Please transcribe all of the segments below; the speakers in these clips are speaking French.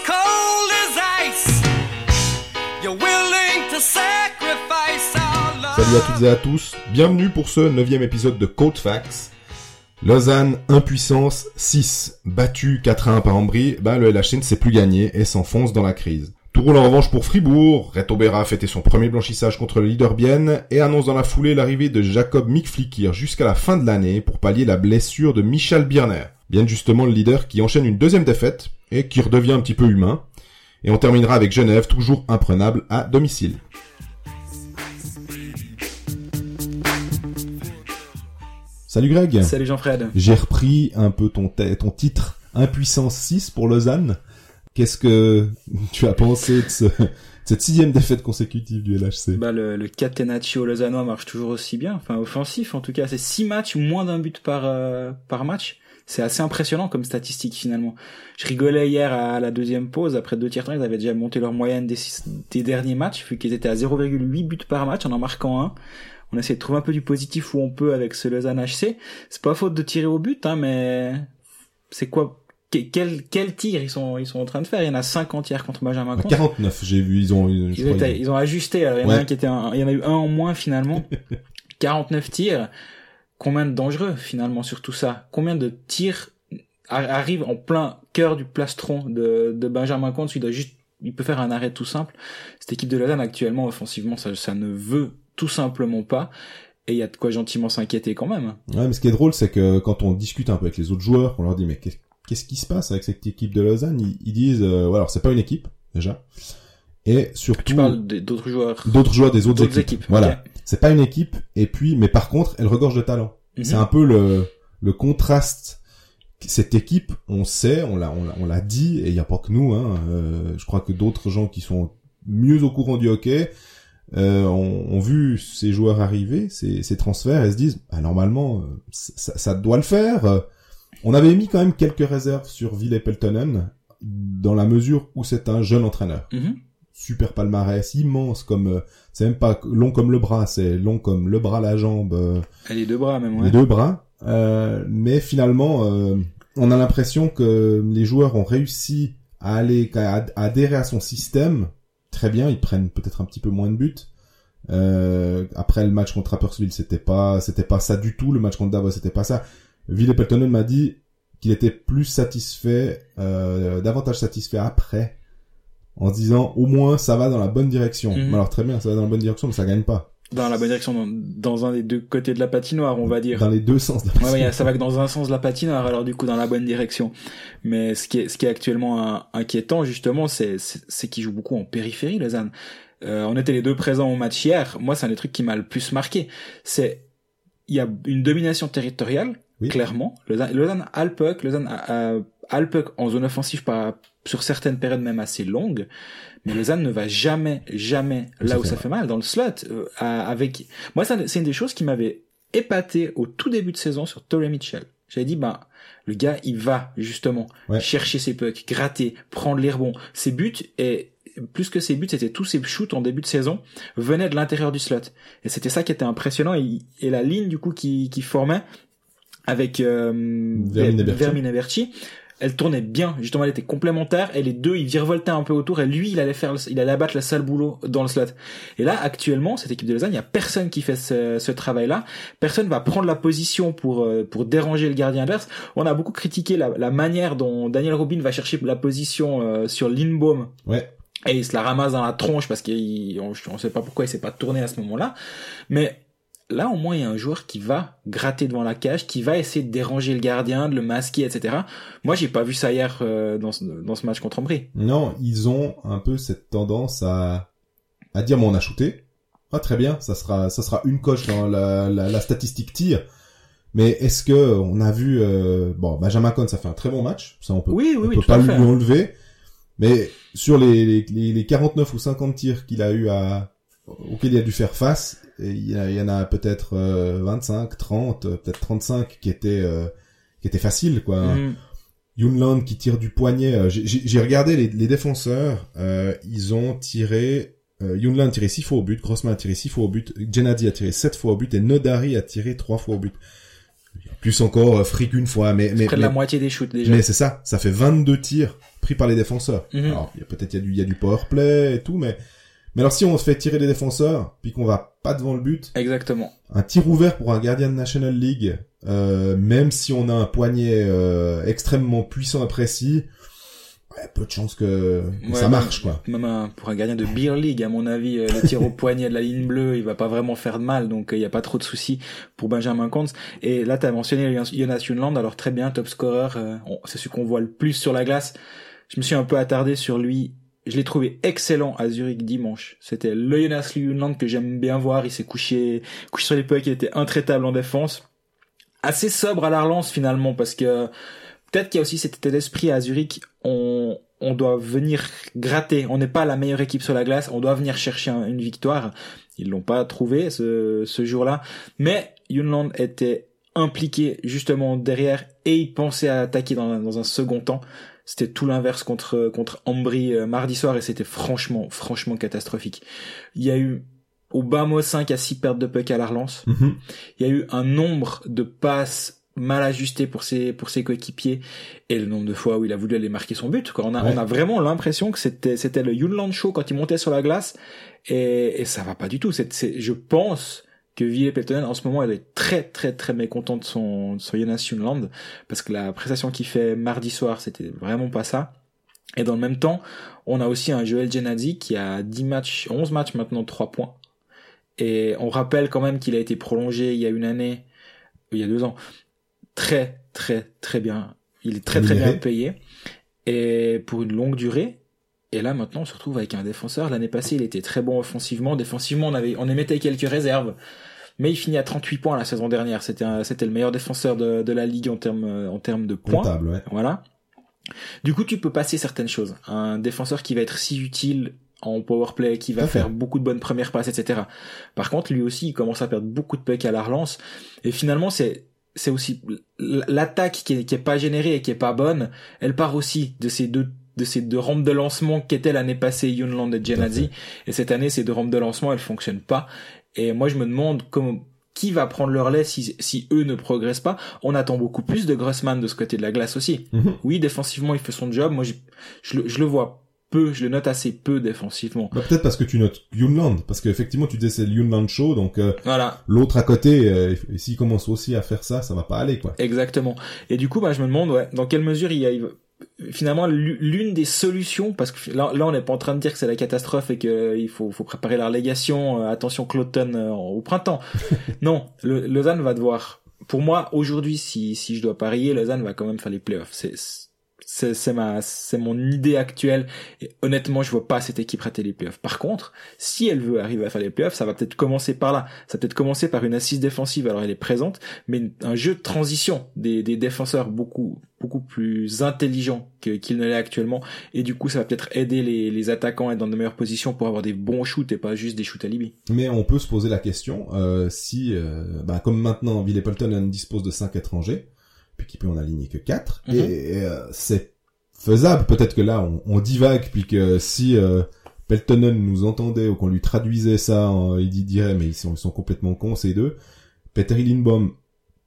cold. Salut à toutes et à tous, bienvenue pour ce neuvième épisode de Code Facts. Lausanne, impuissance 6, battu 4 à 1 par Ambry, bah le LHC ne sait plus gagner et s'enfonce dans la crise. Tout roule en revanche pour Fribourg, Reto Berra a fêté son premier blanchissage contre le leader Bienne et annonce dans la foulée l'arrivée de Jacob Mikflikir jusqu'à la fin de l'année pour pallier la blessure de Michel Birner. Bien justement le leader qui enchaîne une deuxième défaite et qui redevient un petit peu humain. Et on terminera avec Genève, toujours imprenable à domicile. Salut Greg Salut Jean-Fred. J'ai repris un peu ton, ton titre Impuissance 6 pour Lausanne. Qu'est-ce que tu as pensé de, ce- de cette sixième défaite consécutive du LHC Bah, le, le Catenaccio lausannois marche toujours aussi bien, enfin offensif en tout cas. C'est six matchs, moins d'un but par euh, par match. C'est assez impressionnant comme statistique finalement. Je rigolais hier à la deuxième pause, après deux tiers temps, ils avaient déjà monté leur moyenne des, six- des derniers matchs, vu qu'ils étaient à 0,8 buts par match en en marquant un. On essaie de trouver un peu du positif où on peut avec ce Lausanne HC. C'est pas faute de tirer au but, hein, mais c'est quoi que- quel, quel tir ils sont, ils sont en train de faire? Il y en a 50 hier contre Benjamin Comte. 49, j'ai vu, ils ont... Ils, étaient- ils- ils ont ajusté. Alors, il y en a Ouais. un qui était un- il y en a eu un en moins finalement. 49 tirs. Combien de dangereux finalement sur tout ça? Combien de tirs arrivent en plein cœur du plastron de, de Benjamin Comte Il doit juste, il peut faire un arrêt tout simple. Cette équipe de Lausanne actuellement offensivement, ça, ça ne veut tout simplement pas. Et il y a de quoi gentiment s'inquiéter quand même. Ouais, mais ce qui est drôle, c'est que quand on discute un peu avec les autres joueurs, on leur dit mais qu'est- qu'est-ce qui se passe avec cette équipe de Lausanne? Ils, ils disent, euh, ouais, alors c'est pas une équipe déjà, et surtout Tu parles d'autres joueurs. d'autres joueurs des autres équipes. équipes. Voilà. C'est pas une équipe. Et puis, mais par contre, elle regorge de talent. Mhm. C'est un peu le, le contraste. Cette équipe, on sait, on l'a, on l'a, dit, et il n'y a pas que nous. Hein, euh, je crois que d'autres gens qui sont mieux au courant du hockey euh, ont, ont vu ces joueurs arriver, ces, ces transferts, et se disent, ah, normalement, euh, ça, ça doit le faire. On avait mis quand même quelques réserves sur Ville Peltonen, dans la mesure où c'est un jeune entraîneur Mhm. Super palmarès, immense comme euh, c'est même pas long comme le bras, c'est long comme le bras, la jambe, euh, les deux bras même. Ouais. les deux bras. Euh, mais finalement, euh, on a l'impression que les joueurs ont réussi à aller à, à adhérer à son système. Très bien, ils prennent peut-être un petit peu moins de buts. Euh, après le match contre Rapperswil, c'était pas c'était pas ça du tout. Le match contre Davos, c'était pas ça. Ville Peltonen m'a dit qu'il était plus satisfait, euh, davantage satisfait après, en se disant au moins ça va dans la bonne direction. Mhm. Alors très bien, ça va dans la bonne direction, mais ça gagne pas. Dans la bonne direction, dans, dans un des deux côtés de la patinoire, on va dire. Dans les deux sens. de la Ouais, ouais, ça va que dans un sens de la patinoire, alors du coup dans la bonne direction. Mais ce qui est, ce qui est actuellement inquiétant justement, c'est, c'est, c'est qu'ils jouent beaucoup en périphérie, Lausanne. Euh, on était les deux présents au match hier. Moi, c'est un des trucs qui m'a le plus marqué. C'est, il y a une domination territoriale, Oui. clairement. Lausanne, Lausanne a le puck, Lausanne a, a- a le puck en zone offensive par, sur certaines périodes même assez longues. Mais Lausanne ne va jamais, jamais là où ça fait mal, dans le slot. euh, avec, moi, c'est une des choses qui m'avait épaté au tout début de saison sur Torrey Mitchell. J'avais dit, bah, le gars, il va, justement, Ouais. chercher ses pucks, gratter, prendre les rebonds. Ses buts, et plus que ses buts, c'était tous ses shoots en début de saison, venaient de l'intérieur du slot. Et c'était ça qui était impressionnant. Et, et la ligne, du coup, qui, qui formait avec euh, Vermin et Berti. Elle tournait bien. Justement, elle était complémentaire. Et les deux, ils virevoltaient un peu autour. Et lui, il allait faire, il allait abattre le sale boulot dans le slot. Et là, actuellement, cette équipe de Lausanne, il y a personne qui fait ce, ce travail-là. Personne va prendre la position pour euh, pour déranger le gardien adverse. On a beaucoup critiqué la, la manière dont Daniel Robin va chercher la position euh, sur Lindbaum Ouais. et il se la ramasse dans la tronche parce qu'on on sait pas pourquoi il s'est pas tourné à ce moment-là. Mais là, au moins, il y a un joueur qui va gratter devant la cage, qui va essayer de déranger le gardien, de le masquer, etc. Moi, j'ai pas vu ça hier euh, dans, ce, dans ce match contre Ambry. Non, ils ont un peu cette tendance à à dire bon on a shooté. Ah très bien, ça sera ça sera une coche dans la, la, la statistique tir. Mais est-ce que on a vu euh, bon Benjamin Cohn ça fait un très bon match, ça on peut Oui, oui, on oui, peut pas lui enlever. Mais sur les, les, les, les 49 ou 50 tirs qu'il a eu à auxquels il a dû faire face, il y, en a peut-être euh, 25, 30, euh, peut-être 35 qui étaient euh, qui étaient faciles quoi. Mhm. Yunland qui tire du poignet. euh, j'ai- regardé les, les défenseurs. euh, ils ont tiré. Euh, Yunland a tiré 6 fois au but. Grossman a tiré 6 fois au but. Gennady a tiré 7 fois au but. Et Nodari a tiré 3 fois au but. Plus encore euh, Frick une fois, mais mais Près de mais, la moitié des shoots déjà. mais c'est ça, ça fait 22 tirs pris par les défenseurs. Mhm. Alors peut-être il y a du il y a du power play et tout, mais mais alors si on se fait tirer les défenseurs, puis qu'on va pas devant le but, Exactement. un tir ouvert pour un gardien de National League, euh, même si on a un poignet euh, extrêmement puissant et précis, ouais, peu de chance que, que Ouais, ça même- marche quoi. Même un- pour un gardien de Beer League, à mon avis, euh, le tir au poignet de la ligne bleue, il va pas vraiment faire de mal, donc il y a pas trop de soucis pour Benjamin Kantz. Et là, tu as mentionné Jonas Junland, alors très bien, top scorer, euh, c'est celui qu'on voit le plus sur la glace. Je me suis un peu attardé sur lui. Je l'ai trouvé excellent à Zurich dimanche. C'était le Jonas que j'aime bien voir. Il s'est couché, couché sur les pucks, il était intraitable en défense. Assez sobre à la relance finalement, parce que peut-être qu'il y a aussi cet état d'esprit à Zurich. On, on doit venir gratter. On n'est pas la meilleure équipe sur la glace. On doit venir chercher un- une victoire. Ils l'ont pas trouvé ce, ce jour-là. Mais Yunland était impliqué justement derrière et il pensait à attaquer dans, dans un second temps. C'était tout l'inverse contre contre Ambry euh, mardi soir et c'était franchement franchement catastrophique. Il y a eu au bas mot 5 à 6 pertes de puck à la relance. Mhm. Il y a eu un nombre de passes mal ajustées pour ses pour ses coéquipiers et le nombre de fois où il a voulu aller marquer son but. Quoi. On a Ouais. on a vraiment l'impression que c'était c'était le Yunland show quand il montait sur la glace et, et ça va pas du tout. C'est c'est je pense que Ville Peltonen en ce moment elle est très très très mécontent de son de son Jonas parce que la prestation qu'il fait mardi soir c'était vraiment pas ça. Et dans le même temps, on a aussi un Joel Genadzi qui a 10 matchs, 11 matchs maintenant, 3 points. Et on rappelle quand même qu'il a été prolongé il y a une année, il y a deux ans, très très très bien. Il est très très bien payé et pour une longue durée. Et là maintenant on se retrouve avec un défenseur. L'année passée il était très bon offensivement, défensivement on avait on émettait quelques réserves, mais il finit à 38 points la saison dernière. C'était c'était le meilleur défenseur de, de la ligue en termes en termes de points. Comptable, ouais. Voilà. Du coup, tu peux passer certaines choses. Un défenseur qui va être si utile en powerplay, qui va faire beaucoup de bonnes premières passes, etc. Par contre, lui aussi, il commence à perdre beaucoup de pucks à la relance. Et finalement, c'est c'est aussi l'attaque qui est, qui est pas générée et qui est pas bonne. Elle part aussi de ces deux de ces deux rampes de lancement qu'étaient l'année passée Yunland et Genadzi. Et cette année, ces deux rampes de lancement, elles fonctionnent pas. Et moi, je me demande comment qui va prendre leur lait si, si eux ne progressent pas. On attend beaucoup plus de Grossman de ce côté de la glace aussi. Mhm. Oui, défensivement, il fait son job. Moi, je, je, le, je le vois peu, je le note assez peu défensivement. Bah, peut-être parce que tu notes Yunland, parce qu'effectivement tu disais c'est le Yunland show, donc euh, Voilà, l'autre à côté, euh, s'il commence aussi à faire ça, ça va pas aller quoi. exactement. Et du coup, bah, je me demande, ouais, dans quelle mesure il y a il- finalement l'u- l'une des solutions, parce que là, là on n'est pas en train de dire que c'est la catastrophe et qu'il faut, faut préparer la relégation. euh, attention, Cloton euh, au printemps. non, le, Lausanne va devoir. Pour moi, aujourd'hui, si si je dois parier, Lausanne va quand même faire les playoffs. C'est c'est ma c'est mon idée actuelle. Et honnêtement je vois pas cette équipe rater les playoffs. Par contre si elle veut arriver à faire les playoffs ça va peut-être commencer par là. Ça va peut-être commencer par une assise défensive alors elle est présente mais un jeu de transition des, des défenseurs beaucoup beaucoup plus intelligent qu'il ne l'est actuellement. Et du coup ça va peut-être aider les, les attaquants à être dans de meilleures positions pour avoir des bons shoots et pas juste des shoots à Libye Mais on peut se poser la question euh, si, euh, bah, comme maintenant Villepolton dispose de 5 étrangers, qu'il peut en aligner que 4, Mhm. et, euh, c'est faisable. Peut-être que là on, on divague, puis que si euh, Peltonen nous entendait ou qu'on lui traduisait ça, en- il dirait mais ils sont, ils sont complètement cons ces deux. Peter Lindbaum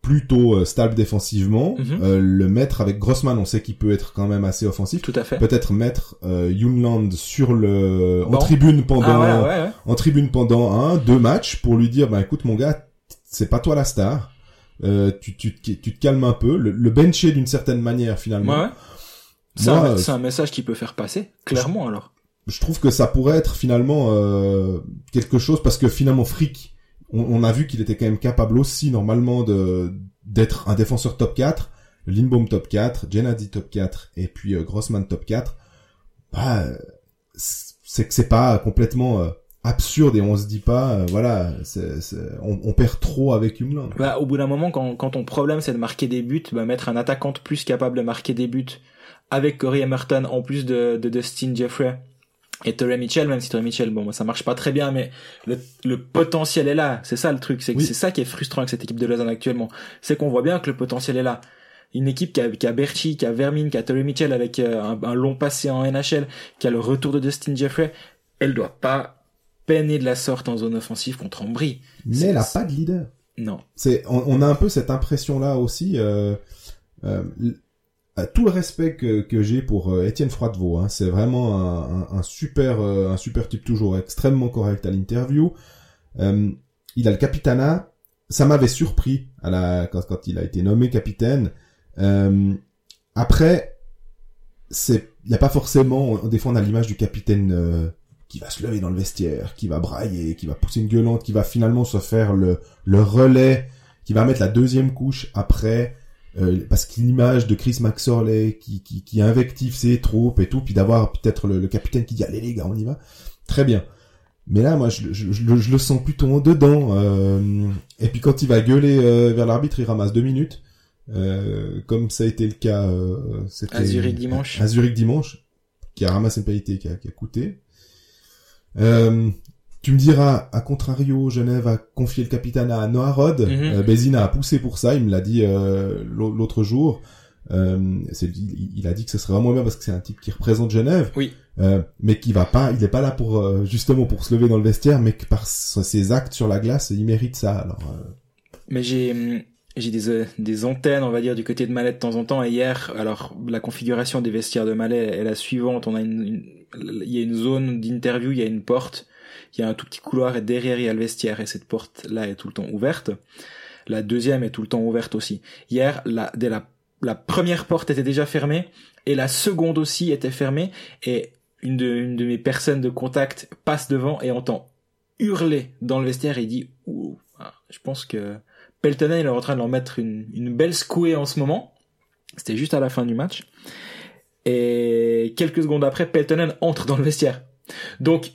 plutôt euh, stable défensivement, Mhm. euh, le mettre avec Grossman, on sait qu'il peut être quand même assez offensif. tout à fait Peut-être mettre euh, Yunland sur le en tribune pendant ah voilà ouais, ouais. en tribune pendant un, deux matchs pour lui dire, bah écoute mon gars, c'est pas toi la star. Euh, tu, tu, te- tu te calmes un peu, le, le bencher d'une certaine manière finalement. Ouais. C'est un, un message qui peut faire passer clairement alors Je trouve que ça pourrait être finalement euh, quelque chose parce que finalement Frick, on, on a vu qu'il était quand même capable aussi normalement de d'être un défenseur top 4, Lindbaum top 4, Gennady top 4 et puis euh, Grossman top 4. Bah, c'est que c'est pas complètement euh, absurde et on se dit pas euh, voilà c'est c'est- on, on perd trop avec Humland. Bah, au bout d'un moment, quand, quand ton problème c'est de marquer des buts, bah, mettre un attaquant de plus capable de marquer des buts avec Corey Emerton en plus de, de Dustin Jeffrey et Torrey Mitchell, même si Torrey Mitchell, bon, ça marche pas très bien, mais le, le potentiel est là. C'est ça le truc, c'est que Oui. c'est ça qui est frustrant avec cette équipe de Lausanne actuellement. C'est qu'on voit bien que le potentiel est là. Une équipe qui a, qui a Berchi, qui a Vermin, qui a Torrey Mitchell avec euh, un, un long passé en NHL, qui a le retour de Dustin Jeffrey, elle doit pas peiner de la sorte en zone offensive contre Ambry. Mais elle a pas de leader. Non. C'est, on, on a un peu cette impression-là aussi. Euh, euh, tout le respect que, que j'ai pour euh, Étienne Froidevaux, hein, c'est vraiment un, un, un super, un super type toujours extrêmement correct à l'interview. Il a le capitanat. Ça m'avait surpris à la quand, quand il a été nommé capitaine. Après, c'est, il y a pas forcément. on- Des fois, on a l'image du capitaine. Qui va se lever dans le vestiaire, qui va brailler, qui va pousser une gueulante, qui va finalement se faire le, le relais, qui va mettre la deuxième couche après, euh, parce que l'image de Chris Maxorley qui, qui, qui invective ses troupes et tout, puis d'avoir peut-être le, le capitaine qui dit allez les gars on y va, très bien. Mais là moi je, je, je, le- je le sens plutôt en dedans, euh, et puis quand il va gueuler euh, vers l'arbitre il ramasse deux minutes, euh, comme ça a été le cas, euh, À Zurich dimanche. à Zurich dimanche, qui a ramassé une pénalité qui a, qui a coûté. Euh, tu me diras, à contrario, Genève a confié le capitaine à Noah Rod. Mhm. Euh, Bézina a poussé pour ça, il me l'a dit euh, l'au- l'autre jour. Euh, il a dit que ce serait vraiment bien parce que c'est un type qui représente Genève, Oui. euh, mais qui va pas, il est pas là pour euh, justement pour se lever dans le vestiaire, mais que par ses actes sur la glace, il mérite ça. Alors, euh, Mais j'ai hum, j'ai des euh, des antennes, on va dire, du côté de Malais de temps en temps. Et hier, alors la configuration des vestiaires de Malais est la suivante. On a une, il y a une zone d'interview, il y a une porte, il y a un tout petit couloir et derrière il y a le vestiaire et cette porte là est tout le temps ouverte. La deuxième est tout le temps ouverte aussi. Hier, la, dès la la première porte était déjà fermée et la seconde aussi était fermée et une de, une de mes personnes de contact passe devant et entend hurler dans le vestiaire et dit Ouh, ah, je pense que Peltonen il est en train de leur mettre une, une belle secouée en ce moment. C'était juste à la fin du match. Et quelques secondes après, Peltonen entre dans le vestiaire. Donc,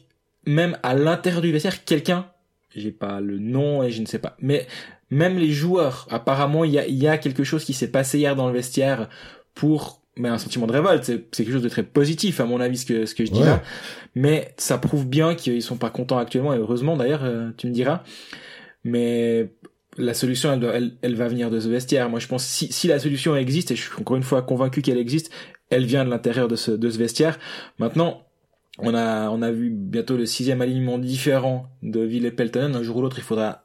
même à l'intérieur du vestiaire, quelqu'un, j'ai pas le nom et je ne sais pas, mais même les joueurs, apparemment, il y a, il y a quelque chose qui s'est passé hier dans le vestiaire pour mais un sentiment de révolte, c'est quelque chose de très positif à mon avis ce que ce que je dis Ouais. là, mais ça prouve bien qu'ils sont pas contents actuellement et heureusement d'ailleurs euh, tu me diras, mais la solution elle, doit- elle, elle va venir de ce vestiaire. Moi je pense si si la solution existe et je suis encore une fois convaincu qu'elle existe, elle vient de l'intérieur de ce de ce vestiaire. Maintenant on a on a vu bientôt le sixième alignement différent de Ville et Peltonen. Un jour ou l'autre il faudra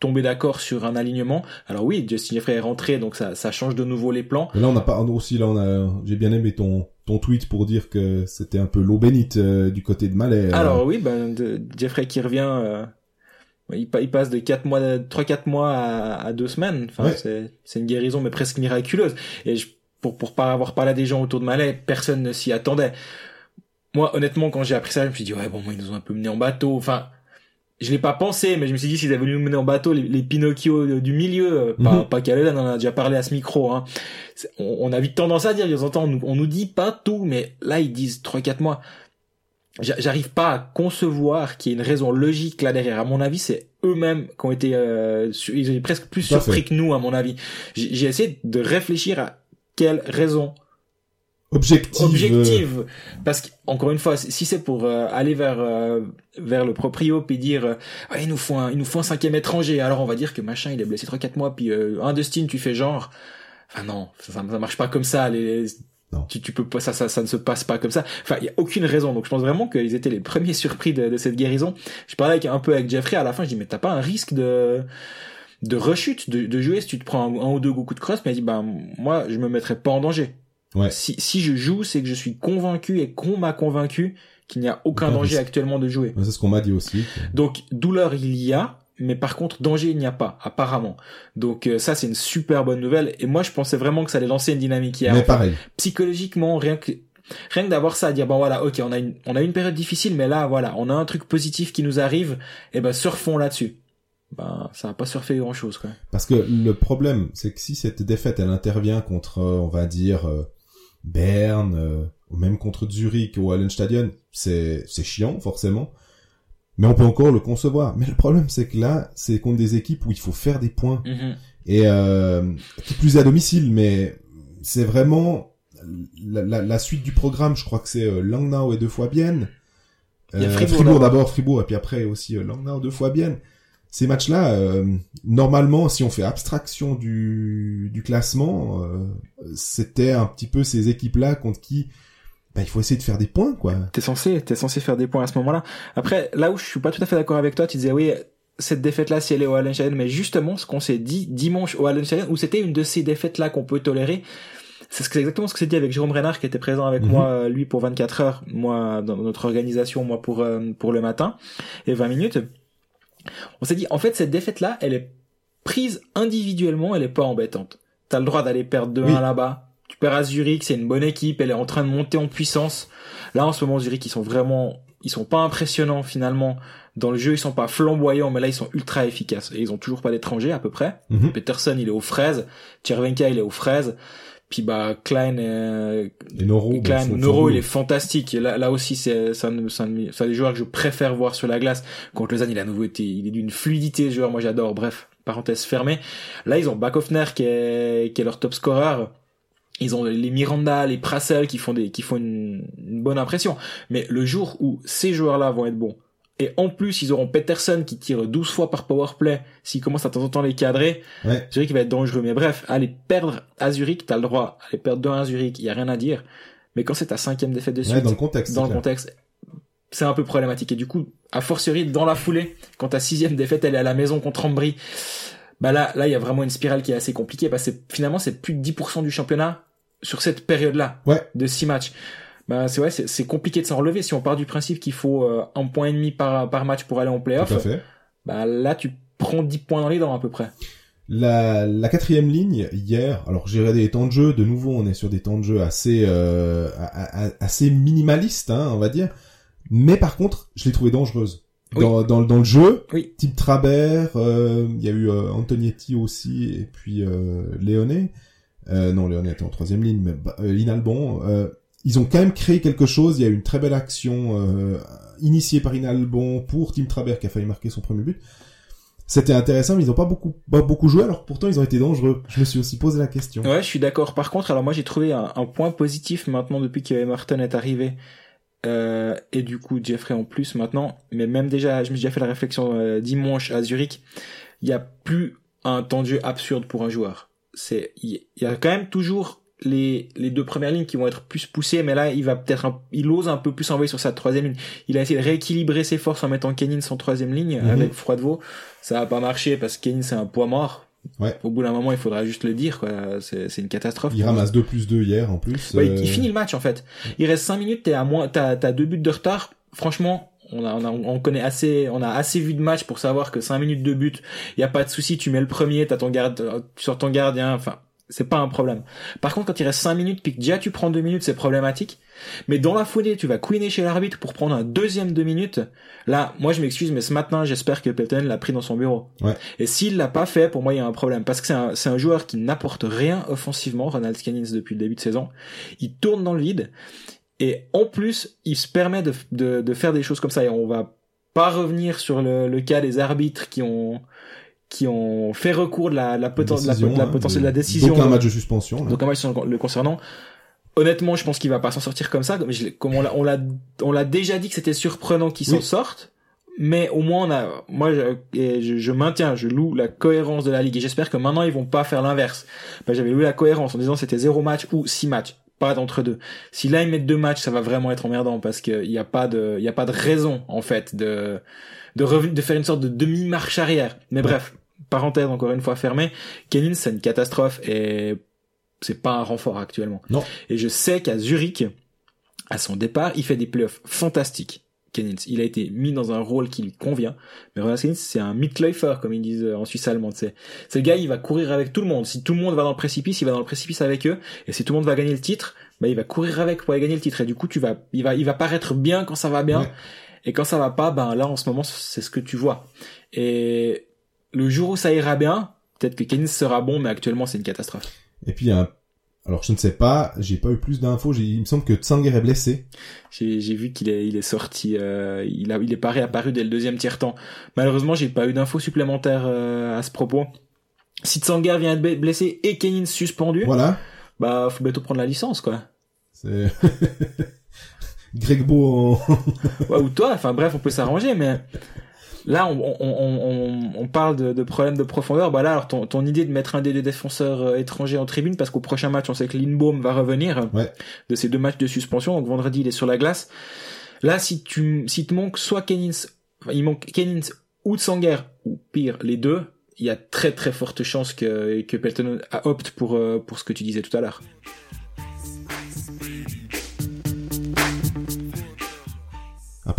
tomber d'accord sur un alignement. Alors oui, Justin Jeffrey est rentré, donc ça, ça change de nouveau les plans. Mais là, on n'a pas aussi là, on a, j'ai bien aimé ton ton tweet pour dire que c'était un peu l'eau bénite euh, du côté de Malais. euh. Alors oui, ben de- Jeffrey qui revient, euh, il, pa- il passe de quatre mois, trois quatre mois à, à deux semaines. Enfin, Ouais. c'est une guérison mais presque miraculeuse. Et je, pour pour pas avoir parlé à des gens autour de Malais, personne ne s'y attendait. Moi, honnêtement, quand j'ai appris ça, je me suis dit ouais bon, moi, ils nous ont un peu mené en bateau. Enfin. Je l'ai pas pensé, mais je me suis dit s'ils avaient nous mener en bateau, les, les Pinocchio du milieu, euh, pas, Mhm. pas Caledon, on en a déjà parlé à ce micro, hein. On, on a vite tendance à dire, de temps en temps, on on nous dit pas tout, mais là, ils disent trois, quatre mois. J'a- J'arrive pas à concevoir qu'il y ait une raison logique là derrière. À mon avis, c'est eux-mêmes qui ont été, euh, ils ont été presque plus surpris que nous, à mon avis. J'ai essayé de réfléchir à quelle raison objective. euh, objective parce que encore une fois si c'est pour euh, aller vers euh, vers le proprio puis dire euh, ouais, il nous faut un il nous faut un cinquième étranger alors on va dire que machin il est blessé trois quatre mois puis euh, un Dustin tu fais genre enfin non ça, ça marche pas comme ça les Non. tu, tu peux pas ça, ça ça ne se passe pas comme ça enfin il y a aucune raison donc je pense vraiment qu'ils étaient les premiers surpris de, de cette guérison je parlais avec, un peu avec Jeffrey à la fin je dis mais t'as pas un risque de de rechute de, de jouer si tu te prends un, un ou deux coups de crosse? Mais il dit bah moi je me mettrais pas en danger Ouais. si, si je joue, c'est que je suis convaincu et qu'on m'a convaincu qu'il n'y a aucun danger actuellement de jouer. Ouais, C'est ce qu'on m'a dit aussi. Donc douleur il y a, mais par contre danger il n'y a pas apparemment. Donc euh, ça c'est une super bonne nouvelle et moi je pensais vraiment que ça allait lancer une dynamique hier. Mais Enfin, pareil. psychologiquement rien que rien que d'avoir ça à dire bon voilà ok on a une on a une période difficile mais là voilà on a un truc positif qui nous arrive et ben surfons là-dessus. Ben ça va pas surfer grand chose quoi. Parce que le problème, c'est que si cette défaite, elle intervient contre, euh, on va dire, euh, Berne, euh, ou même contre Zurich ou Hallenstadion, c'est, c'est chiant, forcément. Mais on peut encore le concevoir. Mais le problème, c'est que là, c'est contre des équipes où il faut faire des points. Mhm. Et, euh, qui plus est à domicile, mais c'est vraiment la, la, la suite du programme. Je crois que c'est euh, Langnau et deux fois Bienne. Euh, Fribourg Fribourg d'abord. Fribourg, et puis après aussi euh, Langnau deux fois Bienne. Ces matchs-là, normalement, si on fait abstraction du, du classement, euh, c'était un petit peu ces équipes-là contre qui bah, il faut essayer de faire des points, quoi. T'es censé, t'es censé faire des points à ce moment-là. Après, là où je suis pas tout à fait d'accord avec toi, tu disais oui, cette défaite-là si elle est au Hallenstadion, mais justement ce qu'on s'est dit dimanche au Hallenstadion, où c'était une de ces défaites-là qu'on peut tolérer, c'est c'est exactement ce que s'est dit avec Jérôme Renard qui était présent avec Mhm. moi, euh, lui pour 24 heures, moi dans notre organisation, moi pour euh, pour le matin et 20 minutes. On s'est dit en fait cette défaite-là, elle est prise individuellement, elle est pas embêtante. T'as le droit d'aller perdre 2-1 Oui. là-bas. À Zurich, c'est une bonne équipe, elle est en train de monter en puissance. Là en ce moment Zurich, ils sont vraiment ils sont pas impressionnants finalement dans le jeu, ils sont pas flamboyants mais là ils sont ultra efficaces et ils ont toujours pas d'étrangers à peu près. Mhm. Peterson, il est aux fraises. Tchervenka, il est aux fraises. Puis bah Klein, euh, Et Noro, Klein, faut Noro, il est fantastique. Et là, là aussi, c'est un des joueurs que je préfère voir sur la glace. Contre Lausanne, il a nouveau été, il est d'une fluidité, ce joueur. Moi, j'adore. Bref, parenthèse fermée. Là, ils ont Backhoffner qui est, qui est leur top scorer. Ils ont les Miranda, les Prassel qui font des, qui font une, une bonne impression. Mais le jour où ces joueurs-là vont être bons, et en plus, ils auront Peterson qui tire 12 fois par powerplay, s'il commence à temps en temps les cadrer, Ouais. Zurich va être dangereux. Mais bref, aller perdre à Zurich, t'as le droit. Aller perdre 2 à Zurich, y a rien à dire. Mais quand c'est ta cinquième défaite de suite, Ouais, dans le contexte. dans c'est le clair. contexte, c'est un peu problématique. Et du coup, à fortiori, dans la foulée, quand ta sixième défaite, elle est à la maison contre Ambry, bah là, là, il y a vraiment une spirale qui est assez compliquée parce que finalement, c'est plus de 10% du championnat sur cette période-là Ouais. de six matchs. Bah, c'est vrai, c'est compliqué de s'en relever. Si on part du principe qu'il faut euh, un point et demi par, par match pour aller en playoff, Tout à fait. bah là, tu prends 10 points dans les dents à peu près. La, la quatrième ligne hier, alors j'ai regardé les temps de jeu. De nouveau, on est sur des temps de jeu assez euh, assez minimalistes, hein, on va dire. Mais par contre, je l'ai trouvé dangereuse dans, dans, dans le jeu. Oui. Type Trabert, euh, il y a eu euh, Antonietti aussi et puis euh, Léoné. Euh, non, Léoné était en troisième ligne, mais bah, euh, Inalbon. Euh, ils ont quand même créé quelque chose. Il y a eu une très belle action euh, initiée par Inalbon pour Tim Trabert qui a failli marquer son premier but. C'était intéressant, mais ils n'ont pas beaucoup, pas beaucoup joué, alors pourtant ils ont été dangereux. Je me suis aussi posé la question. Ouais, je suis d'accord. Par contre, alors moi j'ai trouvé un, un point positif maintenant depuis que Emerton est arrivé. Euh, et du coup Jeffrey en plus maintenant. Mais même déjà, je me suis déjà fait la réflexion euh, dimanche à Zurich. Il y a plus un temps de jeu absurde pour un joueur. C'est, il y a quand même toujours les, les deux premières lignes qui vont être plus poussées, mais là, il va peut-être, il ose un peu plus envoyer sur sa troisième ligne. Il a essayé de rééquilibrer ses forces en mettant Kenin en troisième ligne Mhm. avec Froidevaux. Ça a pas marché parce que Kenin c'est un poids mort. Ouais. Au bout d'un moment, il faudra juste le dire, quoi. C'est, c'est une catastrophe. Il ramasse 2 plus 2 hier en plus. Ouais, il- Euh, il finit le match en fait. Il reste 5 minutes, t'es à moins, t'as, t'as deux buts de retard. Franchement, on a, on a, on connaît assez, on a assez vu de match pour savoir que 5 minutes de but, y a pas de souci, tu mets le premier, t'as ton garde, tu sors ton gardien, enfin, c'est pas un problème. Par contre, quand il reste 5 minutes, puis que déjà tu prends 2 minutes, c'est problématique. Mais dans la foulée, tu vas couiner chez l'arbitre pour prendre un deuxième 2 minutes. Là, moi je m'excuse, mais ce matin, j'espère que Pelton l'a pris dans son bureau. Ouais. Et s'il l'a pas fait, pour moi, il y a un problème. Parce que c'est un, c'est un joueur qui n'apporte rien offensivement, Ronald Scannins, depuis le début de saison. Il tourne dans le vide. Et en plus, il se permet de, de, de faire des choses comme ça. Et on va pas revenir sur le, le cas des arbitres qui ont, qui ont fait recours de la, la, poten- la, décision, de la hein, potentielle de la décision. D'aucun match de suspension. là. Donc un match le concernant. Honnêtement, je pense qu'il va pas s'en sortir comme ça. Comme, je l'ai- comme on l'a, on l'a, on l'a déjà dit que c'était surprenant qu'il s'en sorte. Mais au moins, on a, moi, je, et je, je maintiens, je loue la cohérence de la ligue. Et j'espère que maintenant, ils vont pas faire l'inverse. Ben, j'avais loué la cohérence en disant c'était zéro match ou six matchs. Pas d'entre deux. Si là, ils mettent deux matchs, ça va vraiment être emmerdant parce qu'il y a pas de, il y a pas de raison, en fait, de, de de faire une sorte de demi-marche arrière. Mais bref. Parenthèse encore une fois fermée. Kenin, c'est une catastrophe et c'est pas un renfort actuellement. Non. Et je sais qu'à Zurich, à son départ, il fait des playoffs fantastiques. Kennins. Il a été mis dans un rôle qui lui convient. Mais Ronald Kennins, c'est un Mitläufer, comme ils disent en Suisse allemande. C'est, c'est le gars, il va courir avec tout le monde. Si tout le monde va dans le précipice, il va dans le précipice avec eux. Et si tout le monde va gagner le titre, bah, il va courir avec pour aller gagner le titre. Et du coup, tu vas, il va, il va paraître bien quand ça va bien. Ouais. Et quand ça va pas, ben là, en ce moment, c'est ce que tu vois. Et le jour où ça ira bien, peut-être que Kennins sera bon, mais actuellement, c'est une catastrophe. Et puis, il y a un... alors je ne sais pas, j'ai pas eu plus d'infos. Il me semble que Tsanger est blessé. J'ai, vu qu'il est, il est sorti, euh, il a, il est pas réapparu dès le deuxième tiers temps. Malheureusement, j'ai pas eu d'infos supplémentaires euh, à ce propos. Si Tsanger vient être blessé et Kenin suspendu, Voilà. bah faut bientôt prendre la licence quoi. C'est Greg Beau en... Ouais, ou toi, enfin bref, on peut s'arranger, mais là on, on, on, on, on parle de, de problèmes de profondeur. Bah là, alors ton, ton idée de mettre un des deux défenseurs euh, étrangers en tribune, parce qu'au prochain match, on sait que Lindbaum va revenir Ouais. de ces deux matchs de suspension. Donc vendredi, il est sur la glace. Là, si tu, si te manque soit Kennins, enfin, il manque Kennins ou Tsanger ou pire les deux, il y a très très forte chance que que Pelton opte pour euh, pour ce que tu disais tout à l'heure.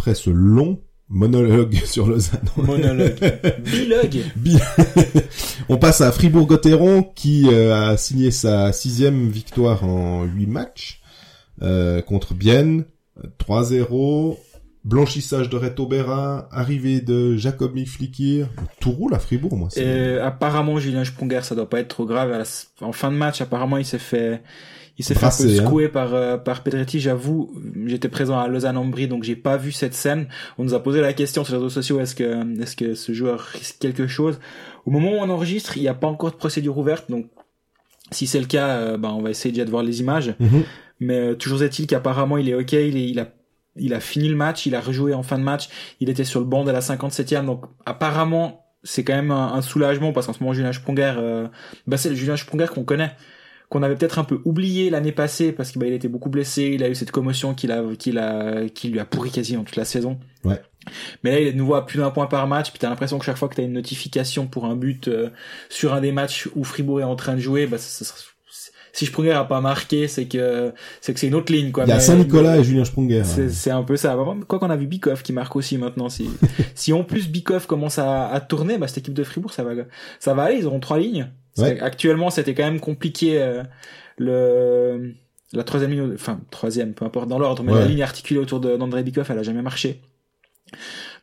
Après ce long monologue sur Lausanne. Monologue. Bilogue. Bi- On passe à Fribourg-Gotteron qui euh, a signé sa sixième victoire en huit matchs euh, contre Bienne, euh, 3-0. Blanchissage de Reto Berra, arrivée de Jacob Miflikir. Tout roule à Fribourg, moi. Et apparemment, Julien Sprunger, ça doit pas être trop grave. En fin de match, apparemment, il s'est fait, il s'est fait un peu hein. secouer par euh, par Pedretti. J'avoue, j'étais présent à Lausanne-en-Brie, donc j'ai pas vu cette scène. On nous a posé la question sur les réseaux sociaux est-ce que est-ce que ce joueur risque quelque chose? Au moment où on enregistre, il n'y a pas encore de procédure ouverte, donc si c'est le cas, euh, ben on va essayer déjà de voir les images. Mhm. Mais euh, toujours est-il qu'apparemment il est ok, il, est- il a il a fini le match, il a rejoué en fin de match, il était sur le banc de la 57e, donc apparemment c'est quand même un, un soulagement parce qu'en ce moment Julien Sprunger, euh, bah c'est le Julien Sprunger qu'on connaît, qu'on avait peut-être un peu oublié l'année passée parce qu'il bah, était beaucoup blessé, il a eu cette commotion qu'il a, qu'il a, qui lui a pourri quasiment toute la saison. Ouais. Mais là il est de nouveau à plus d'un point par match, puis t'as l'impression que chaque fois que t'as une notification pour un but euh, sur un des matchs où Fribourg est en train de jouer, bah ça- ça- si Sprunger a pas marqué, c'est que c'est que c'est une autre ligne quoi. Il y a Saint-Nicolas et Julien Sprunger. c'est, hein. c'est un peu ça. Quoi qu'on a vu Bikoff qui marque aussi maintenant. Si, si en plus Bikoff commence à, à tourner, bah, cette équipe de Fribourg, ça va, ça va aller. Ils auront trois lignes. Ouais. Actuellement, c'était quand même compliqué, euh, le, la troisième ligne, enfin, troisième, peu importe dans l'ordre, mais Ouais. la ligne articulée autour d'André Bikoff, elle a jamais marché.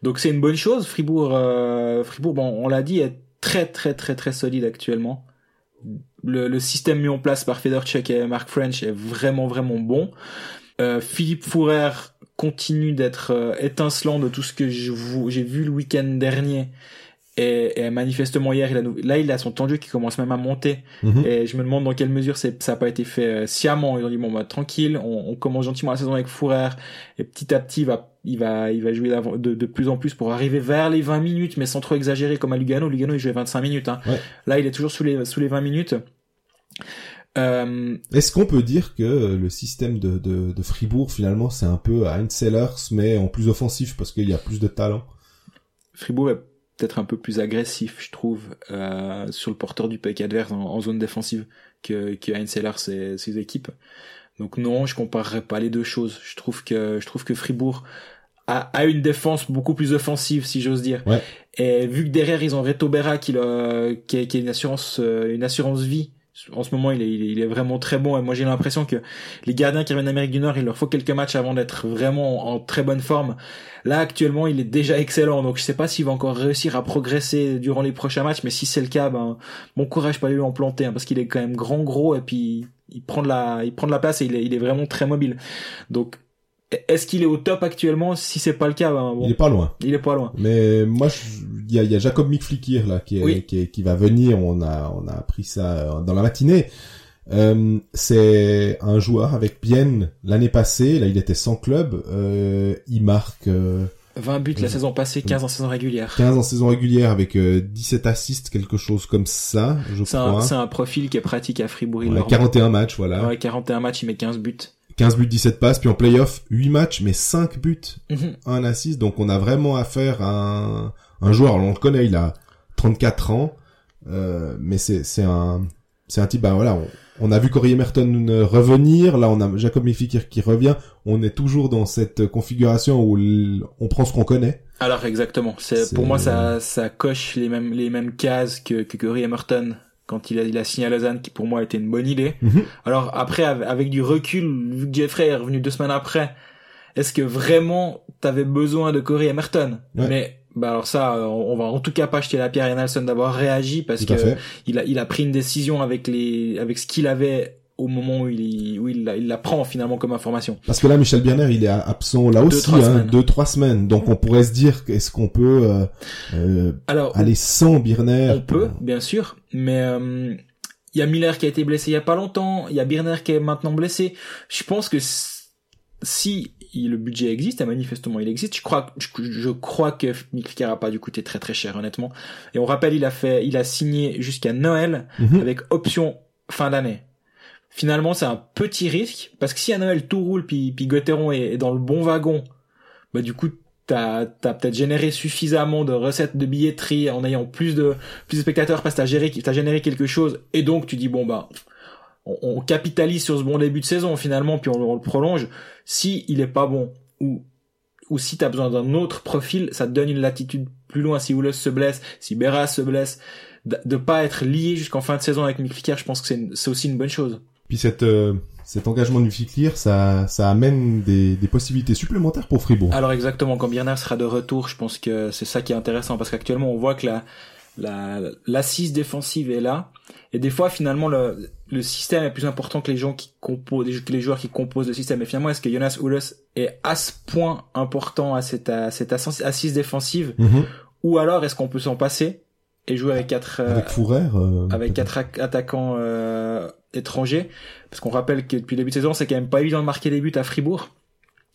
Donc c'est une bonne chose. Fribourg, euh, Fribourg, bon, on l'a dit, est très, très, très, très solide actuellement. Le, le système mis en place par Federchek et Mark French est vraiment, vraiment bon. Euh, Philippe Fourer continue d'être euh, étincelant de tout ce que j'ai vu le week-end dernier. Et, et manifestement hier, il a, là, il a son jeu qui commence même à monter. Mhm. Et je me demande dans quelle mesure ça n'a pas été fait euh, sciemment. Ils ont dit bon bah tranquille, on, on commence gentiment la saison avec Fourer et petit à petit il va il va il va jouer de, de plus en plus pour arriver vers les 20 minutes, mais sans trop exagérer comme à Lugano. Lugano il jouait 25 minutes. Hein. Ouais. Là il est toujours sous les sous les 20 minutes. Euh, Est-ce qu'on peut dire que le système de, de, de Fribourg, finalement, c'est un peu Heinz Sellers, mais en plus offensif, parce qu'il y a plus de talent? Fribourg est peut-être un peu plus agressif, je trouve, euh, sur le porteur du puck adverse en, en zone défensive que, que Heinz et ses équipes. Donc non, je comparerais pas les deux choses. Je trouve que je trouve que Fribourg a, a une défense beaucoup plus offensive, si j'ose dire. Ouais. Et vu que derrière ils ont Reto Berra qui, le, qui, est, qui est une assurance euh, une assurance vie. En ce moment, il est, vraiment très bon. Et moi, j'ai l'impression que les gardiens qui reviennent d'Amérique du Nord, il leur faut quelques matchs avant d'être vraiment en très bonne forme. Là, actuellement, il est déjà excellent. Donc, je sais pas s'il va encore réussir à progresser durant les prochains matchs. Mais si c'est le cas, ben, bon courage pour lui en planter, hein, parce qu'il est quand même grand, gros, et puis il prend de la, il prend de la place et il est, il est vraiment très mobile. Donc, est-ce qu'il est au top actuellement? Si c'est pas le cas, ben, bon, Il est pas loin. il est pas loin. Mais moi, il y y a Jacob Mikflikir là qui, est, Oui. qui, est- qui va venir. On a on a appris ça euh, dans la matinée. Euh, c'est un joueur avec Bienne l'année passée. Là, il était sans club. Euh, il marque euh, 20 buts la saison passée, 15 en saison régulière. 15 en saison régulière avec euh, 17 assists, quelque chose comme ça, je C'est un, crois. c'est un profil qui est pratique à Fribourg. Ouais, leur- 41 matchs, voilà. Ouais, 41 matchs, il met 15 buts. 15 buts, 17 passes, puis en playoff, 8 matchs, mais 5 buts, Mhm. 1 assist. Donc on a vraiment affaire à un, un joueur, on le connaît, il a 34 ans, euh, mais c'est un c'est un type, bah voilà, on, on a vu Corey Emerton euh, revenir, là on a Jacob Mifikir qui revient, on est toujours dans cette configuration où on prend ce qu'on connaît. Alors exactement. C'est pour moi ça ça coche les mêmes les mêmes cases que que Curry Emerton quand il a il a signé à Lausanne qui pour moi était une bonne idée. Mhm. Alors après av- avec du recul vu que Jeffrey est revenu deux semaines après, est-ce que vraiment t'avais besoin de Corey Emerton? Ouais. Mais bah alors ça on va en tout cas pas jeter la pierre à Nelson d'avoir réagi parce que fait. il a il a pris une décision avec les avec ce qu'il avait au moment où il où il la, il la prend finalement comme information. Parce que là, Michel Bierner, il est absent là aussi, trois hein, deux, trois semaines. Donc on pourrait se dire, est-ce qu'on peut euh, euh, Alors aller sans Bierner On peut, bien sûr, mais euh, il y a Miller qui a été blessé il y a pas longtemps, il y a Birner qui est maintenant blessé. Je pense que si le budget existe, et manifestement il existe, je crois, je, je crois que Mick Flicker a pas dû coûter très très cher honnêtement. Et on rappelle, il a fait, il a signé jusqu'à Noël Mhm. avec option fin d'année. Finalement, c'est un petit risque parce que si à Noël tout roule puis puis Gauthieron est, dans le bon wagon, bah du coup t'as as, peut-être généré suffisamment de recettes de billetterie en ayant plus de plus de spectateurs parce que t'as géré t'as généré quelque chose et donc tu dis bon bah on, on, capitalise sur ce bon début de saison finalement puis on, le prolonge. Si il est pas bon ou ou si t'as besoin d'un autre profil ça te donne une latitude plus loin. Si Oulos se blesse si Beras se blesse de, de pas être lié jusqu'en fin de saison avec Mick Flicker je pense que c'est aussi une bonne chose puis cette euh, cet engagement du Ficlir, ça, ça amène des, des possibilités supplémentaires pour Fribourg. Alors exactement, quand Bierner sera de retour, je pense que c'est ça qui est intéressant parce qu'actuellement on voit que la la l'assise défensive est là et des fois finalement le, le système est plus important que les gens qui composent que les joueurs qui composent le système et finalement est-ce que Jonas Oulos est à ce point important à cette à cette assise défensive Mhm. ou alors est-ce qu'on peut s'en passer et jouer avec quatre euh, Avec euh, avec quatre ac- attaquants euh, étrangers parce qu'on rappelle que depuis le début de saison c'est quand même pas évident de marquer des buts à Fribourg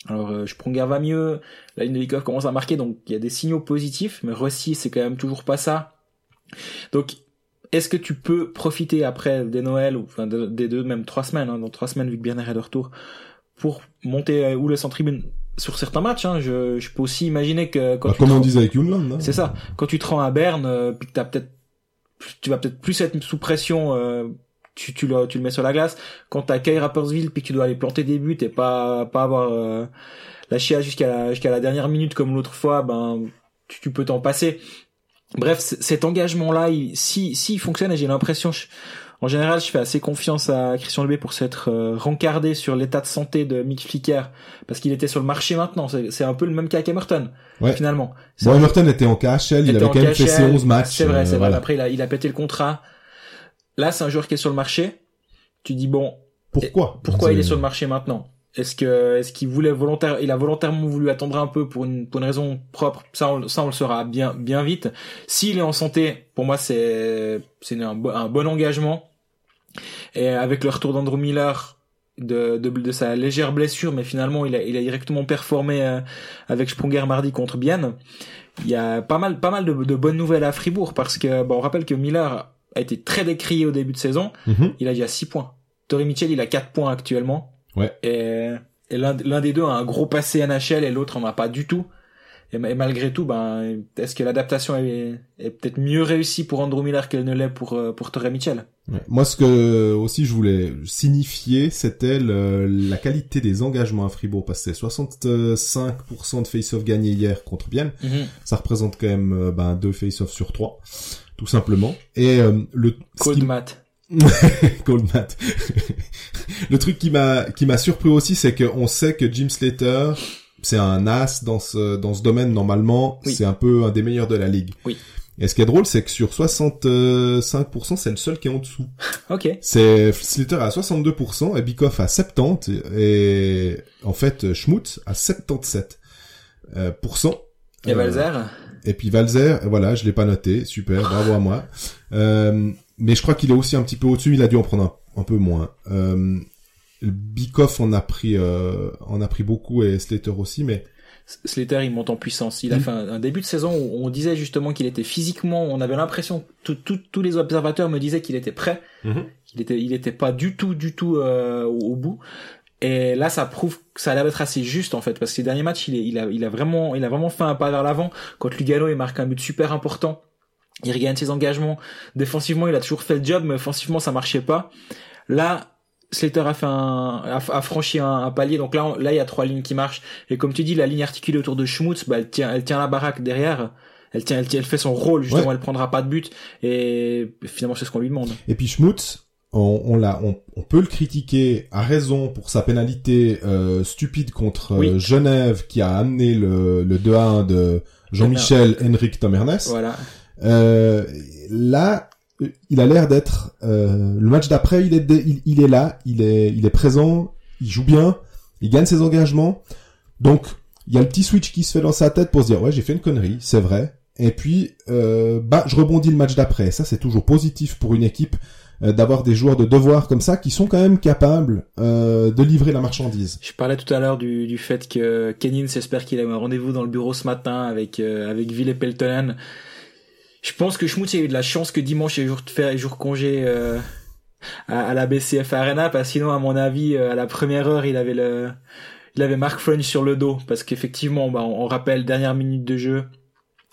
alors euh, Sprunger va mieux la ligne de Likov commence à marquer donc il y a des signaux positifs mais Rossi c'est quand même toujours pas ça donc est-ce que tu peux profiter après des Noël ou enfin de- des deux même trois semaines hein, dans trois semaines vu que Bierner est de retour pour monter euh, ou le en tribune sur certains matchs hein, je, je peux aussi imaginer que quand bah, tu comme te on disait avec Younland. hein. c'est ça. Quand tu te rends à Berne, euh, puis que t'as peut-être, tu vas peut-être plus être sous pression. euh, tu, tu, le, tu le mets sur la glace. Quand t'accueilles Rappersville, puis que tu dois aller planter des buts et pas pas avoir euh, la chia jusqu'à la, jusqu'à la dernière minute comme l'autre fois, ben tu, tu peux t'en passer. Bref, cet engagement-là, il, si s'il fonctionne, et j'ai l'impression, je- en général, je fais assez confiance à Christian Lebé pour s'être euh, rencardé sur l'état de santé de Mick Flicker, parce qu'il était sur le marché maintenant. C'est c'est un peu le même cas qu'Emerton, Ouais. finalement. C'est Bon, Emerton était en KHL, il avait quand même fait ses 11 matchs. C'est vrai, euh, c'est vrai. voilà. Après, il a, il a pété le contrat. Là, c'est un joueur qui est sur le marché. Tu dis bon, Pourquoi pourquoi il est sur le marché maintenant? Est-ce que, est-ce qu'il voulait volontaire, il a volontairement voulu attendre un peu pour une, pour une raison propre? Ça, on, ça, on le saura bien, bien vite. S'il est en santé, pour moi, c'est, c'est un, un bon engagement. Et avec le retour d'Andrew Miller, de, de, de sa légère blessure, mais finalement, il a, il a directement performé euh, avec Sprunger mardi contre Bienne. Il y a pas mal, pas mal de, de bonnes nouvelles à Fribourg parce que, bon, on rappelle que Miller a été très décrié au début de saison. Mhm. Il a déjà 6 points. Tori Mitchell, il a 4 points actuellement. Ouais. Et, et l'un des deux a un gros passé NHL et l'autre en a pas du tout. Et, ma- et malgré tout, ben, est-ce que l'adaptation est, est peut-être mieux réussie pour Andrew Miller qu'elle ne l'est pour, euh, pour Tori Mitchell? Ouais. Moi, ce que aussi je voulais signifier, c'était le- la qualité des engagements à Fribourg, parce que c'est 65% de face-off gagnés hier contre Bienne. Ça représente quand même euh, ben, deux face-off sur trois, tout simplement. Et euh, le Cold Matt. Cold Matt. le truc qui m'a qui m'a surpris aussi, c'est qu'on sait que Jim Slater, c'est un as dans ce dans ce domaine normalement. Oui. C'est un peu un des meilleurs de la ligue. Oui. Et ce qui est drôle, c'est que sur 65%, c'est le seul qui est en dessous. Ok. C'est Slater à 62% et Bikoff à 70 et en fait Schmutz à 77 euh, pourcent. Et Valzer et puis Valzer, voilà, je l'ai pas noté, super, bravo à moi. Euh, mais je crois qu'il est aussi un petit peu au-dessus, il a dû en prendre un, un peu moins. Euh, Bikoff en a pris, euh, en a pris beaucoup et Slater aussi, mais Slater, il monte en puissance. Il a Mm. fait un, un début de saison où on disait justement qu'il était physiquement, on avait l'impression, tous les observateurs me disaient qu'il était prêt, qu'il était, il était pas du tout, du tout euh, au, au bout. Et là, ça prouve que ça a l'air d'être assez juste en fait, parce que ces derniers matchs, il, est, il a, il a vraiment, il a vraiment fait un pas vers l'avant. Quand Lugano, il marque un but super important, il regagne ses engagements. Défensivement, il a toujours fait le job, mais offensivement, ça marchait pas. Là, Slater a fait un, a, a franchi un, un palier. Donc là, on- là, il y a trois lignes qui marchent. Et comme tu dis, la ligne articulée autour de Schmutz, bah, elle tient, elle tient la baraque derrière. Elle tient, elle, tient- elle fait son rôle justement. Ouais. Elle prendra pas de but. Et finalement, c'est ce qu'on lui demande. Et puis Schmutz, on, on l'a, on, on peut le critiquer à raison pour sa pénalité euh, stupide contre euh. Genève qui a amené le, le 2 à 1 de Jean-Michel Henrik Tomernes. Voilà. Euh, là, il a l'air d'être euh, le match d'après. Il est, il est là, il est, il est présent, il joue bien, il gagne ses engagements. Donc, il y a le petit switch qui se fait dans sa tête pour se dire ouais, j'ai fait une connerie, c'est vrai. Et puis, euh, bah, je rebondis le match d'après. Ça, c'est toujours positif pour une équipe euh, d'avoir des joueurs de devoir comme ça qui sont quand même capables euh, de livrer la marchandise. Je parlais tout à l'heure du, du fait que Kenin s'espère qu'il a un rendez-vous dans le bureau ce matin avec euh, avec Ville et Peltonen. Je pense que Schmutz a eu de la chance que dimanche est jour de faire jour congé euh, à, à la BCF Arena parce que sinon à mon avis euh, à la première heure il avait le il avait Mark French sur le dos parce qu'effectivement, bah, on rappelle dernière minute de jeu,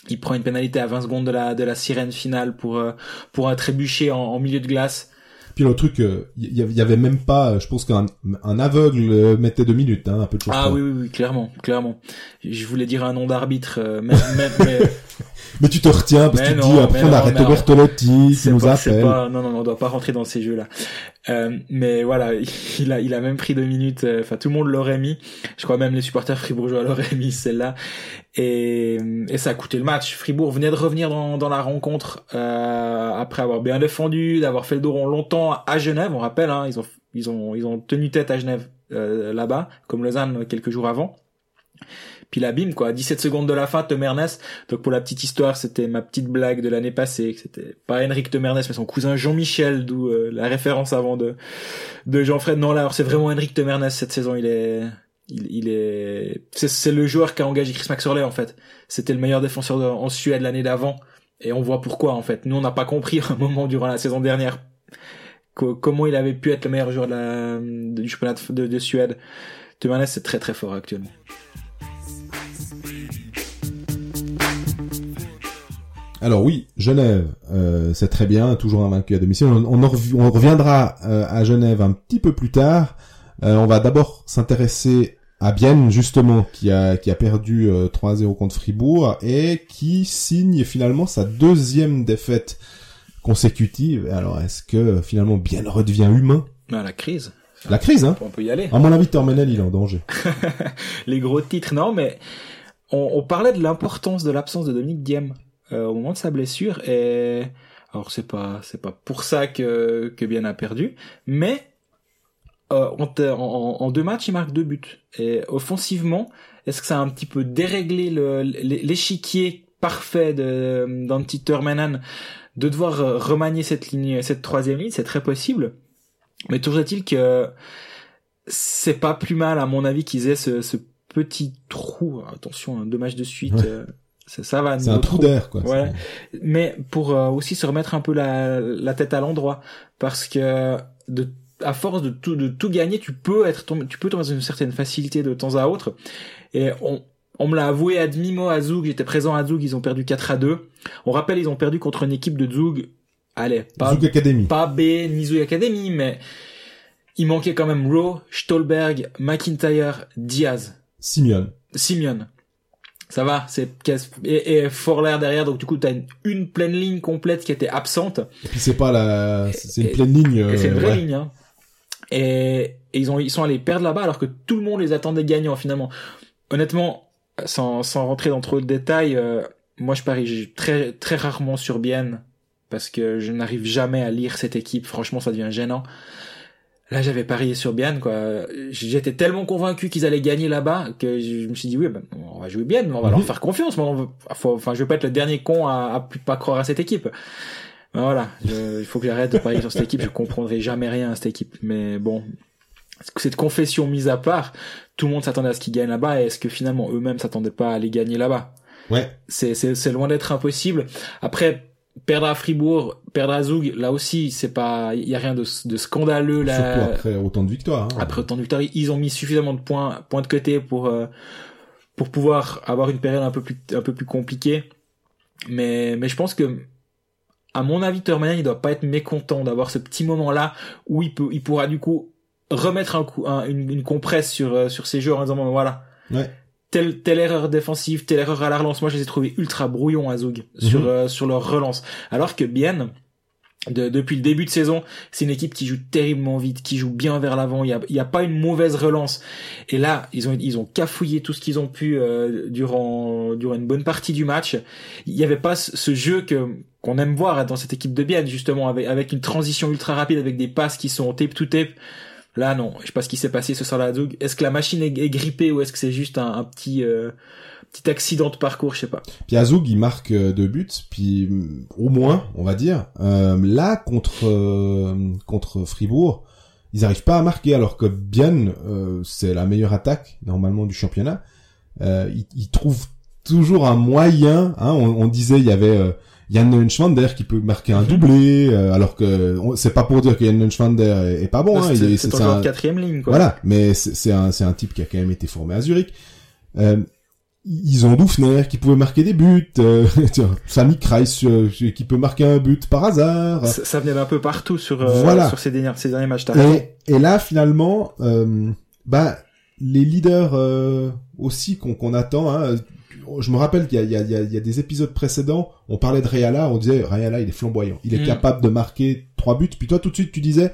il prend une pénalité à 20 secondes de la de la sirène finale pour euh, pour un trébuché en, en milieu de glace. Puis le truc, il y, avait même pas, je pense qu'un un aveugle euh, mettait deux minutes, hein, un peu de choses. Ah oui, oui, oui, clairement, clairement. Je voulais dire un nom d'arbitre, euh, mais, mais, mais... mais tu te retiens parce que tu dis après on arrête Bertolotti, qui nous appelle. Pas, non, non, non, on doit pas rentrer dans ces jeux-là. Euh, mais voilà, il a, il a même pris deux minutes. Euh, enfin, tout le monde l'aurait mis. Je crois même les supporters fribourgeois l'auraient mis celle-là. Et, et ça a coûté le match. Fribourg venait de revenir dans, dans la rencontre euh, après avoir bien défendu, d'avoir fait le dos rond longtemps à Genève. On rappelle, hein, ils ont, ils ont, ils ont tenu tête à Genève euh, là-bas, comme Lausanne quelques jours avant. Puis la bim quoi, 17 secondes de la fin, Temernes. Donc pour la petite histoire, c'était ma petite blague de l'année passée, c'était pas Henrik Temernes mais son cousin Jean-Michel, d'où euh, la référence avant de de Jean-Fred. Non là, alors c'est vraiment Henrik Temernes cette saison, il est il, est c'est le joueur qui a engagé Chris Maxwell en fait. C'était le meilleur défenseur en Suède l'année d'avant et on voit pourquoi en fait. Nous on n'a pas compris un moment durant la saison dernière comment il avait pu être le meilleur joueur de la, du championnat de, de Suède. Temernes c'est très très fort actuellement. Alors oui, Genève, euh, c'est très bien, toujours un vaincu à domicile. On, on, reviendra euh, à Genève un petit peu plus tard. Euh, on va d'abord s'intéresser à Bienne, justement, qui a, qui a perdu 3-0 contre Fribourg et qui signe finalement sa deuxième défaite consécutive. Alors est-ce que finalement Bienne redevient humain? Ah, La crise. La crise, hein On peut y aller. À mon avis, Tormenel, il est en danger. Les gros titres, non, mais on, on parlait de l'importance de l'absence de Dominique Diem euh, au moment de sa blessure et alors c'est pas c'est pas pour ça que que Bien a perdu, mais euh, en, en, deux matchs il marque deux buts. Et offensivement est-ce que ça a un petit peu déréglé l'échiquier parfait de d'Antti Termanen de devoir remanier cette ligne cette troisième ligne? C'est très possible. Mais toujours est-il que c'est pas plus mal à mon avis qu'ils aient ce, ce petit trou. Attention hein, deux matchs de suite euh, ça, va. C'est un trou d'air, quoi. Ouais. Mais pour euh, aussi se remettre un peu la, la tête à l'endroit, parce que de à force de tout de tout gagner, tu peux être tu peux tomber dans une certaine facilité de temps à autre. Et on on me l'a avoué à demi-mot à Zug, j'étais présent à Zug, ils ont perdu 4 à 2. On rappelle, ils ont perdu contre une équipe de Zug. Allez, pas Zug Academy. Pas B ni Zug Academy, mais il manquait quand même Rowe, Stolberg, McIntyre, Diaz. Simeon. Simeon ça va, c'est et, et Forler derrière, donc du coup t'as une, une pleine ligne complète qui était absente. Et puis c'est pas la, c'est une pleine ligne. c'est une vraie ligne. Hein. Et, et, ils ont, ils sont allés perdre là-bas alors que tout le monde les attendait gagnants finalement. Honnêtement, sans, sans rentrer dans trop de détails, euh, moi je parie très très rarement sur Bienne parce que je n'arrive jamais à lire cette équipe. Franchement, ça devient gênant. Là, j'avais parié sur Bienne, quoi. J'étais tellement convaincu qu'ils allaient gagner là-bas que je me suis dit, oui, ben, on va jouer Bienne, on va leur mhm. faire confiance. Mais enfin, je vais pas être le dernier con à, à pas croire à cette équipe. Ben, voilà, il faut que j'arrête de parier sur cette équipe. Je comprendrai jamais rien à cette équipe. Mais bon, cette confession mise à part, tout le monde s'attendait à ce qu'ils gagnent là-bas. Et est-ce que finalement eux-mêmes s'attendaient pas à les gagner là-bas? Ouais. C'est c'est loin d'être impossible. Après perdre à Fribourg, perdre à Zug, là aussi, c'est pas, il y a rien de, de scandaleux là. Surtout après autant de victoires. Hein. Après autant de victoires, ils ont mis suffisamment de points, points de côté pour euh, pour pouvoir avoir une période un peu plus un peu plus compliquée. Mais mais je pense que à mon avis, Termanen, il doit pas être mécontent d'avoir ce petit moment là où il peut, il pourra du coup remettre un coup, une, une compresse sur euh, sur ses joueurs en disant bon, voilà. Ouais telle, telle erreur défensive, telle erreur à la relance. Moi, je les ai trouvés ultra brouillons à Zug sur mhm. euh, sur leur relance. Alors que bien de, depuis le début de saison, c'est une équipe qui joue terriblement vite, qui joue bien vers l'avant. Il y a, y a pas une mauvaise relance. Et là, ils ont ils ont cafouillé tout ce qu'ils ont pu euh, durant durant une bonne partie du match. Il y avait pas ce jeu que qu'on aime voir dans cette équipe de Bienne justement avec avec une transition ultra rapide avec des passes qui sont tape to tape. Là, non. Je sais pas ce qui s'est passé ce soir la Zug. Est-ce que la machine est, grippée ou est-ce que c'est juste un, petit euh, petit accident de parcours? Je sais pas. Puis Azug, il marque euh, deux buts, puis mm, au moins, on va dire. Euh, là, contre contre Fribourg, ils arrivent pas à marquer, alors que bien, c'est la meilleure attaque normalement du championnat. ils, ils trouvent toujours un moyen. Hein, on, on, disait il y avait Yann Neuschwander qui peut marquer un doublé, euh, alors que on- c'est pas pour dire que Yann Neuschwander est, est pas bon. hein, il est- c'est un- quatrième ligne, quoi. voilà, mais c'est un, c'est un type qui a quand même été formé à Zurich. Euh, ils ont Doufner qui pouvait marquer des buts, euh, Sami Kreis euh, qui peut marquer un but par hasard. Ça, ça venait d'un peu partout sur, euh, Voilà. sur ces derniers, ces derniers matchs. Et, et là, finalement, euh, bah, les leaders euh, aussi qu'on qu'on attend. Hein, je me rappelle qu'il y y, y a- il y a des épisodes précédents, on parlait de Rayala, on disait Rayala, il est flamboyant, il est Mm. capable de marquer trois buts. Puis toi, tout de suite, tu disais,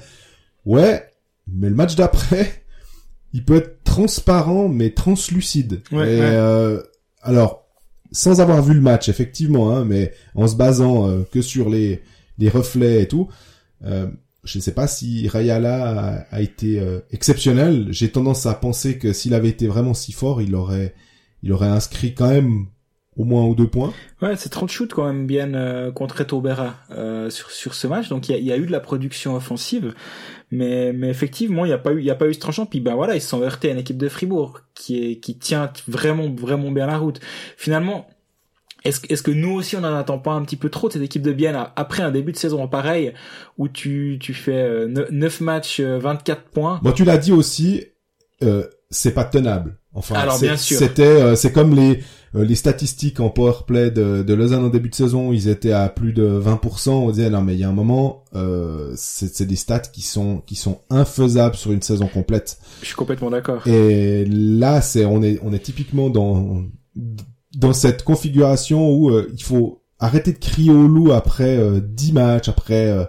ouais, mais le match d'après, il peut être transparent, mais translucide. Ouais, et, ouais. euh, alors, sans avoir vu le match, effectivement, hein, mais en se basant euh, que sur les, les reflets et tout, euh, je ne sais pas si Rayala a, a été euh, exceptionnel. J'ai tendance à penser que s'il avait été vraiment si fort, il aurait, il aurait inscrit quand même au moins ou deux points. Ouais, c'est 30 shoots quand même bien euh, contre Etobera euh, sur sur ce match. Donc il y a, y a eu de la production offensive, mais mais effectivement il y a pas eu il y a pas eu ce tranchant. Puis ben voilà ils se sont heurtés à une équipe de Fribourg qui est qui tient vraiment vraiment bien la route. Finalement. Est-ce, est-ce que nous aussi on en attend pas un petit peu trop de cette équipe de Bienne après un début de saison pareil où tu, tu fais euh, 9 matchs, euh, 24 points? Bon, tu l'as dit aussi, euh, c'est pas tenable. Enfin, Alors, c'est- bien sûr. c'était, euh, c'est comme les euh, les statistiques en powerplay de, de Lausanne en début de saison, ils étaient à plus de 20%. On disait non mais il y a un moment, euh, c'est des stats qui sont qui sont infaisables sur une saison complète. Je suis complètement d'accord. Et là, c'est on est on est typiquement dans dans cette configuration où euh, il faut arrêter de crier au loup après euh, 10 matchs, après euh,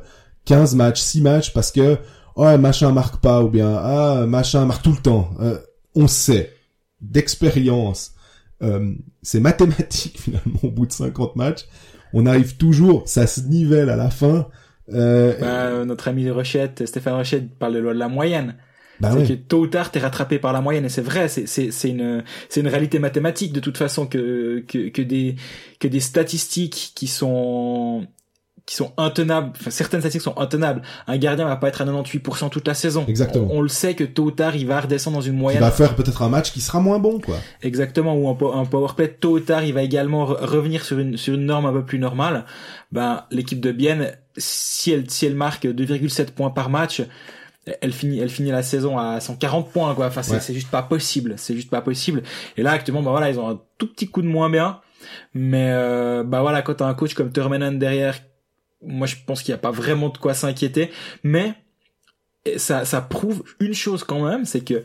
15 matchs, 6 matchs parce que oh machin marque pas ou bien ah machin marque tout le temps. Euh, on sait d'expérience, euh, c'est mathématique finalement au bout de 50 matchs, on arrive toujours, ça se nivelle à la fin. Euh, Bah, euh, notre ami Rochette, Stéphane Rochette parle de loi de la moyenne. bah c'est ouais. que tôt ou tard t'es rattrapé par la moyenne et c'est vrai c'est c'est c'est une c'est une réalité mathématique de toute façon que que que des que des statistiques qui sont qui sont intenables enfin certaines statistiques sont intenables. Un gardien va pas être à 98% toute la saison. Exactement. on, on le sait que tôt ou tard il va redescendre dans une Il moyenne. va faire peut-être un match qui sera moins bon quoi. exactement ou un, un powerplay tôt ou tard il va également re- revenir sur une sur une norme un peu plus normale. Ben l'équipe de Bienne si elle si elle marque 2,7 points par match elle finit elle finit la saison à 140 points quoi. Enfin c'est Ouais. juste pas possible. C'est juste pas possible. Et là actuellement bah voilà ils ont un tout petit coup de moins bien. Mais euh, bah voilà quand t'as un coach comme Termenen derrière moi je pense qu'il y a pas vraiment de quoi s'inquiéter mais ça ça prouve une chose quand même c'est que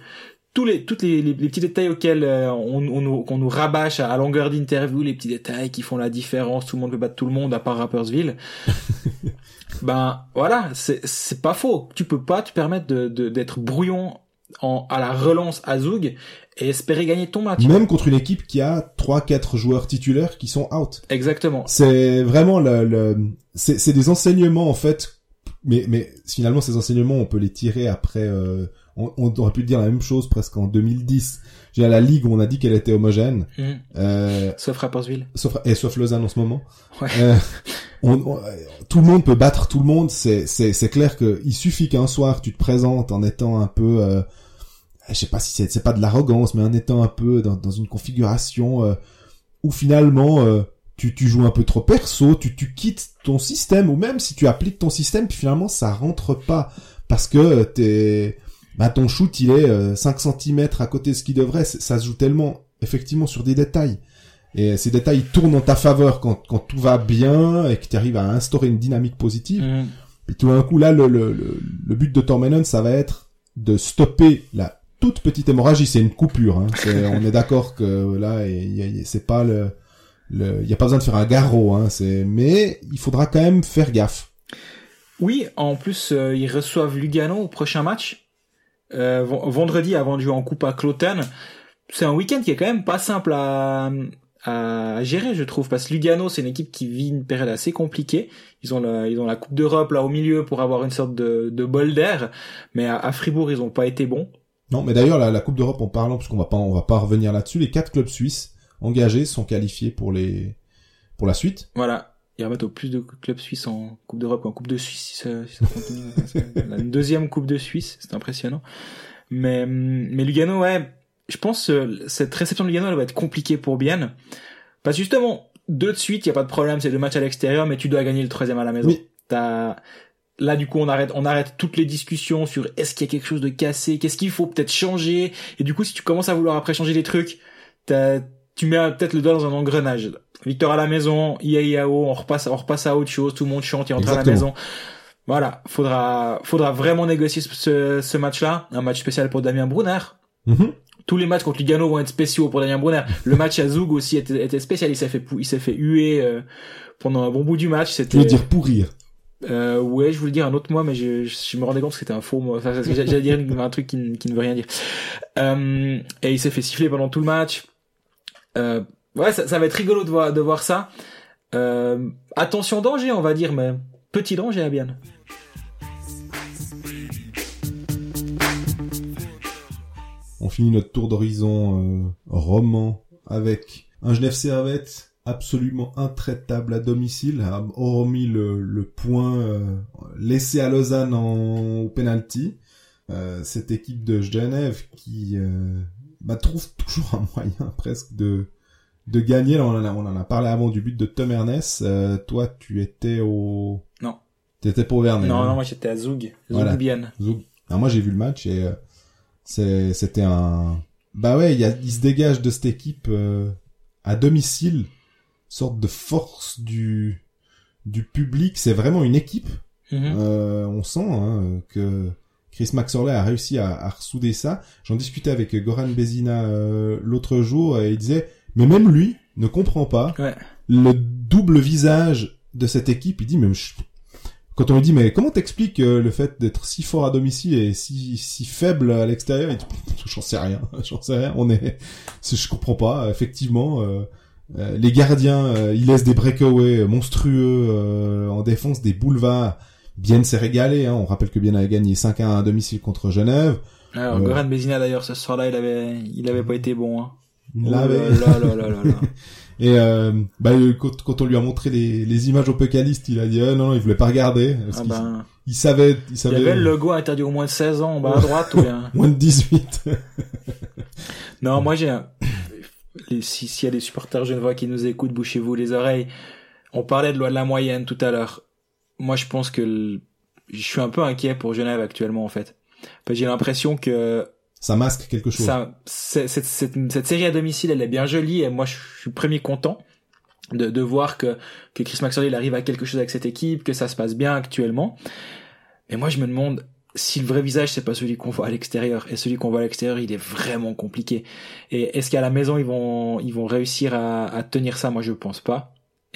tous les toutes les, les, les petits détails auxquels euh, on, on nous qu'on nous rabâche à, à longueur d'interview les petits détails qui font la différence tout le monde peut battre tout le monde à part Rappersville ben voilà c'est c'est pas faux. Tu peux pas te permettre de de- d'être brouillon en à la relance à Zoug et espérer gagner ton match Même contre une équipe qui a trois quatre joueurs titulaires qui sont out. exactement C'est vraiment le, le c'est c'est des enseignements en fait mais mais finalement ces enseignements on peut les tirer après euh, on, on aurait pu dire la même chose presque en 2010. J'ai à la ligue où on a dit qu'elle était homogène Mhm. euh, sauf Rappersville sauf et sauf Lausanne en ce moment. Ouais. Euh, on- on- tout le monde peut battre tout le monde, c'est c'est c'est clair que il suffit qu'un soir tu te présentes en étant un peu euh, je sais pas si c'est c'est pas de l'arrogance mais en étant un peu dans, dans une configuration euh, où finalement euh, tu, tu joues un peu trop perso, tu, tu quittes ton système, ou même si tu appliques ton système, puis finalement ça rentre pas, parce que t'es, bah ton shoot il est euh, 5 cm à côté de ce qu'il devrait, ça se joue tellement effectivement sur des détails. Et ces détails ils tournent en ta faveur quand, quand tout va bien et que tu arrives à instaurer une dynamique positive. Mhm. Et tout d'un coup, là, le, le, le, le but de Tormenon, ça va être de stopper la toute petite hémorragie. C'est une coupure. Hein. On est d'accord que là, c'est pas le, il y a pas besoin de faire un garrot. Hein. Mais il faudra quand même faire gaffe. Oui, en plus, euh, ils reçoivent Lugano au prochain match. Euh, vendredi, avant de jouer en coupe à Cloten. C'est un week-end qui est quand même pas simple à, à gérer, je trouve, parce que Lugano, c'est une équipe qui vit une période assez compliquée. Ils ont la, ils ont la Coupe d'Europe là au milieu pour avoir une sorte de, bol d'air, mais à, à Fribourg, ils ont pas été bons. Non, mais d'ailleurs, la, la Coupe d'Europe, en parlant, parce qu'on va pas, on va pas revenir là-dessus, les quatre clubs suisses engagés sont qualifiés pour les, pour la suite. Voilà. Ils remettent au plus de clubs suisses en Coupe d'Europe qu'en Coupe de Suisse, si ça, si ça continue. C'est la deuxième Coupe de Suisse, c'est impressionnant. Mais, mais Lugano, ouais, je pense euh, cette réception de Lugano, elle va être compliquée pour Bienne. Parce que justement, deux de suite, il y a pas de problème, c'est deux matchs à l'extérieur, mais tu dois gagner le troisième à la maison. Oui. T'as là du coup on arrête on arrête toutes les discussions sur est-ce qu'il y a quelque chose de cassé, qu'est-ce qu'il faut peut-être changer. Et du coup si tu commences à vouloir après changer les trucs, tu mets peut-être le doigt dans un engrenage. Victor à la maison, IAIAO, on repasse on repasse à autre chose, tout le monde chante, il rentre à la maison. Voilà, faudra faudra vraiment négocier ce, ce, match-là, un match spécial pour Damien Brunner. Mhm. Tous les matchs contre Lugano vont être spéciaux pour Damien Brunner. Le match à Zug aussi était, était spécial. Il s'est fait, il s'est fait huer euh, pendant un bon bout du match. C'était, veux dire pourrir. Euh, ouais, je voulais dire un autre mot, mais je, je, me rendais compte que c'était un faux mot. Enfin, j'allais dire un truc qui, qui ne veut rien dire. Euh, et il s'est fait siffler pendant tout le match. Euh, ouais, ça, va être rigolo de voir, de voir ça. Euh, attention danger, on va dire, mais petit danger à bien. On finit notre tour d'horizon euh, roman avec un Genève Servette absolument intraitable à domicile, hormis le, le point euh, laissé à Lausanne en, au penalty. Euh, cette équipe de Genève qui euh, bah, trouve toujours un moyen presque de de gagner. Là, on, en a, on en a parlé avant du but de Tom Ernest. Euh, toi, tu étais au... Non. T'étais pour Vernet. Non, hein? non, moi j'étais à Zug. Voilà. Zouk. Alors moi j'ai vu le match et euh, c'était un bah ouais il y a il se dégage de cette équipe euh, à domicile sorte de force du du public. C'est vraiment une équipe. Mhm. Euh, on sent hein, que Chris Maxorley a réussi à, à ressouder ça. J'en discutais avec Goran Bezina euh, l'autre jour et il disait mais même lui ne comprend pas Ouais. le double visage de cette équipe. Il dit mais je- quand on lui dit mais comment t'expliques euh, le fait d'être si fort à domicile et si si faible à l'extérieur? Il dit j'en sais rien. J'en sais rien. On est je comprends pas. Effectivement euh, euh, les gardiens euh, ils laissent des breakaways monstrueux euh, en défense des boulevards Bien s'est régalé hein. on rappelle que Bien a gagné 5-1 à domicile contre Genève Alors, Ouais. Goran Bezina d'ailleurs ce soir-là, il avait, il avait pas été bon. Hein. Il l'avait. là là là là là. Et euh, bah, euh, quand, quand on lui a montré les, les images au Pécaliste, il a dit euh, non, non, il voulait pas regarder. Parce Ah qu'il- ben, il savait, il il y savait avait le logo interdit au moins de 16 ans en bas à droite ou bien? moins de 18. Non, moi j'ai si- S'il y a des supporters genevois qui nous écoutent, bouchez-vous les oreilles. On parlait de loi de la moyenne tout à l'heure. Moi je pense que le- je suis un peu inquiet pour Genève actuellement en fait. J'ai l'impression que Ça masque quelque chose. ça, cette, cette, cette série à domicile, elle est bien jolie et moi je suis premier content de, de voir que, que Chris Maxwell il arrive à quelque chose avec cette équipe, que ça se passe bien actuellement. Mais moi je me demande si le vrai visage c'est pas celui qu'on voit à l'extérieur et celui qu'on voit à l'extérieur il est vraiment compliqué. Et est-ce qu'à la maison ils vont ils vont réussir à, à tenir ça? Moi je pense pas.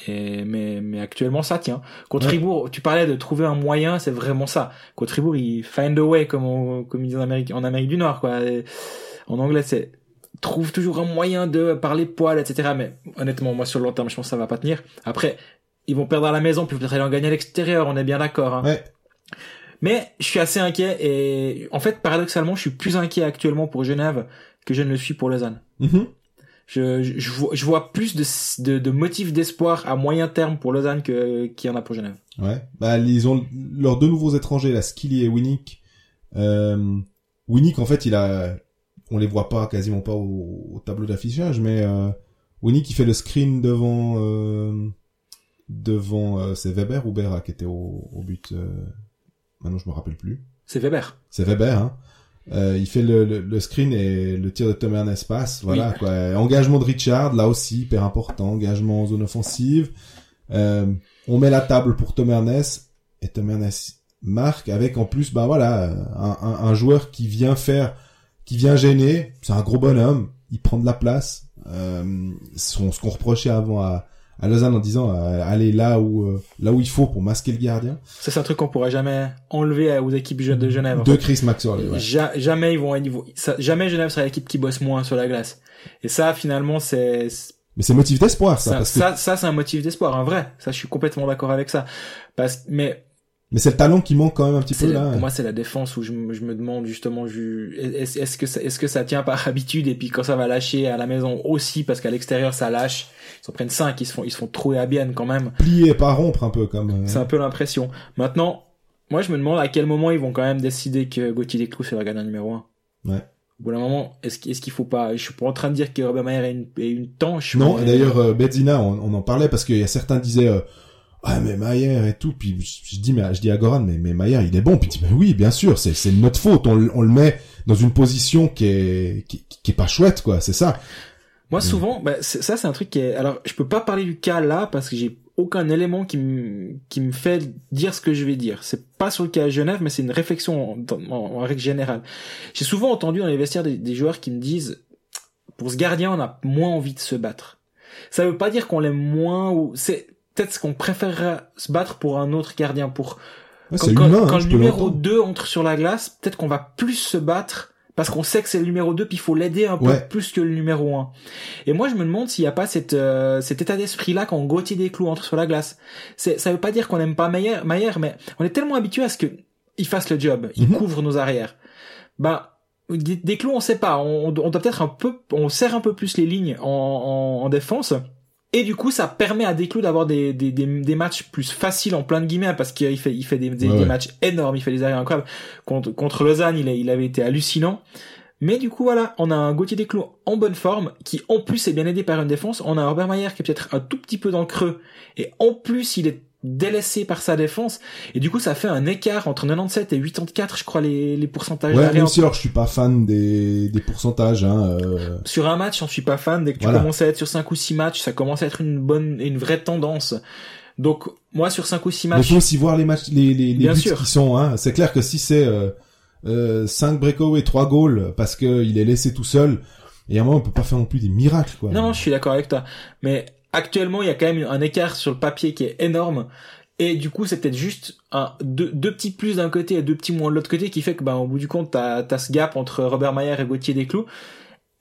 Et, mais, mais actuellement ça tient. Contre Ouais. Tu parlais de trouver un moyen, c'est vraiment ça. Contre Fribourg, ils find a way comme on, comme ils disent en Amérique, en Amérique du Nord quoi. Et en anglais c'est trouve toujours un moyen de parler poil, etc. Mais honnêtement, moi sur le long terme, je pense que ça va pas tenir. Après, ils vont perdre à la maison, puis peut-être aller en gagner à l'extérieur, on est bien d'accord. Hein. Ouais. Mais je suis assez inquiet et en fait, paradoxalement, je suis plus inquiet actuellement pour Genève que je ne le suis pour Lausanne. Mhm. Je, je, je vois, je vois plus de, de, de motifs d'espoir à moyen terme pour Lausanne que qu'il y en a pour Genève. Ouais. Bah, ils ont leurs deux nouveaux étrangers, la Skilly et Winnick. Euh, Winnick, en fait, il a, on les voit pas, quasiment pas au, au tableau d'affichage, mais euh, Winnick, il fait le screen devant, euh, devant, euh, c'est Weber ou Berra qui était au, au but. Euh... Maintenant, je me rappelle plus. C'est Weber. C'est Weber, hein. Euh, il fait le, le, le screen et le tir de Tom Ernest passe. Voilà, Oui. quoi. Engagement de Richard, là aussi, hyper important. Engagement en zone offensive. Euh, on met la table pour Tom Ernest et Tom Ernest marque avec en plus, bah voilà, un, un, un joueur qui vient faire, qui vient gêner. C'est un gros bonhomme. Il prend de la place. Euh, ce qu'on reprochait avant à, à Lausanne en disant, euh, allez là où, euh, là où il faut pour masquer le gardien. Ça, c'est un truc qu'on pourra jamais enlever aux équipes de Genève. en De. Chris Maxwell, ouais. Ja- jamais ils vont, ça- jamais Genève sera l'équipe qui bosse moins sur la glace. Et ça, finalement, c'est, Mais c'est motif d'espoir, ça, ça, parce que ça, ça, c'est un motif d'espoir, un vrai. Ça, je suis complètement d'accord avec ça. Parce, mais Mais c'est le talent qui manque quand même un petit peu là. pour moi, c'est la défense où je, me- je me demande justement, est-ce est-ce que ça, est-ce que ça tient par habitude et puis quand ça va lâcher à la maison aussi parce qu'à l'extérieur ça lâche, ils s'en prennent cinq, ils se font, ils se font trouer à bien quand même. Plier, pas rompre un peu comme. C'est un peu l'impression. Maintenant, moi, je me demande à quel moment ils vont quand même décider que Gauthier Desclous c'est leur gardien numéro un. Ouais. Au bout d'un moment, est-ce qu'il est faut pas Je suis pas en train de dire que Robert Mayer est une, est une tanche. Non, d'ailleurs, euh, Benzina, on, on en parlait parce qu'il y a certains disaient, euh, ah mais Mayer et tout, puis je, je dis, mais je dis à Goran, mais, mais Mayer, il est bon, puis il dit, mais oui, bien sûr, c'est c'est notre faute, on, le- on le met dans une position qui est qui, qui est pas chouette, quoi, c'est ça. Moi, souvent, bah, ça, c'est un truc qui est. Alors, je peux pas parler du cas là parce que j'ai aucun élément qui me qui me fait dire ce que je vais dire. C'est pas sur le cas à Genève, mais c'est une réflexion en, en- en règle générale. J'ai souvent entendu dans les vestiaires des, des joueurs qui me disent pour ce gardien, on a moins envie de se battre. Ça veut pas dire qu'on l'aime moins ou c'est peut-être qu'on préférerait se battre pour un autre gardien pour Ouais, quand, c'est quand- humain, quand hein, le numéro l'entendre. 2 entre sur la glace, peut-être qu'on va plus se battre parce qu'on sait que c'est le numéro 2 puis il faut l'aider un peu Ouais. plus que le numéro 1. Et moi je me demande s'il n'y a pas cette, euh, cet état d'esprit là quand Gauthier Desclous entre sur la glace. C'est ça veut pas dire qu'on n'aime pas Maillère, Maillère, mais on est tellement habitué à ce que il fasse le job, il Mhm. couvre nos arrières. Bah des, des clous, on sait pas. On, on doit peut-être un peu, on serre un peu plus les lignes en, en, en défense. Et du coup, ça permet à Desclous d'avoir des, des, des, des matchs plus faciles en plein de guillemets parce qu'il fait, il fait des, des, Ouais, des ouais. matchs énormes, il fait des arrières incroyables. Contre, contre Lausanne, il, a- il avait été hallucinant. Mais du coup, voilà, on a un Gauthier Desclous en bonne forme, qui en plus est bien aidé par une défense. On a un Robert Mayer qui est peut-être un tout petit peu dans le creux, et en plus il est délaissé par sa défense. Et du coup, ça fait un écart entre 97 et 84, je crois, les, les pourcentages Ouais, même si alors je suis pas fan des, des pourcentages, hein, euh, sur un match, j'en suis pas fan. Dès que tu Voilà. commences à être sur 5 ou 6 matchs, ça commence à être une bonne, une vraie tendance. Donc, moi, sur 5 ou 6 Mais matchs, faut aussi voir les matchs, les, les, les Bien buts sûr. qui sont. Hein. C'est clair que si c'est euh, euh, 5 breakaways, 3 goals, parce que il est laissé tout seul, et à un moment on peut pas faire non plus des miracles, quoi. non, non, je suis d'accord avec toi. Mais actuellement, il y a quand même un écart sur le papier qui est énorme. Et du coup, c'est peut-être juste un, deux, deux petits plus d'un côté et deux petits moins de l'autre côté qui fait que, ben, au bout du compte, t'as, t'as ce gap entre Robert Mayer et Gauthier Desclous.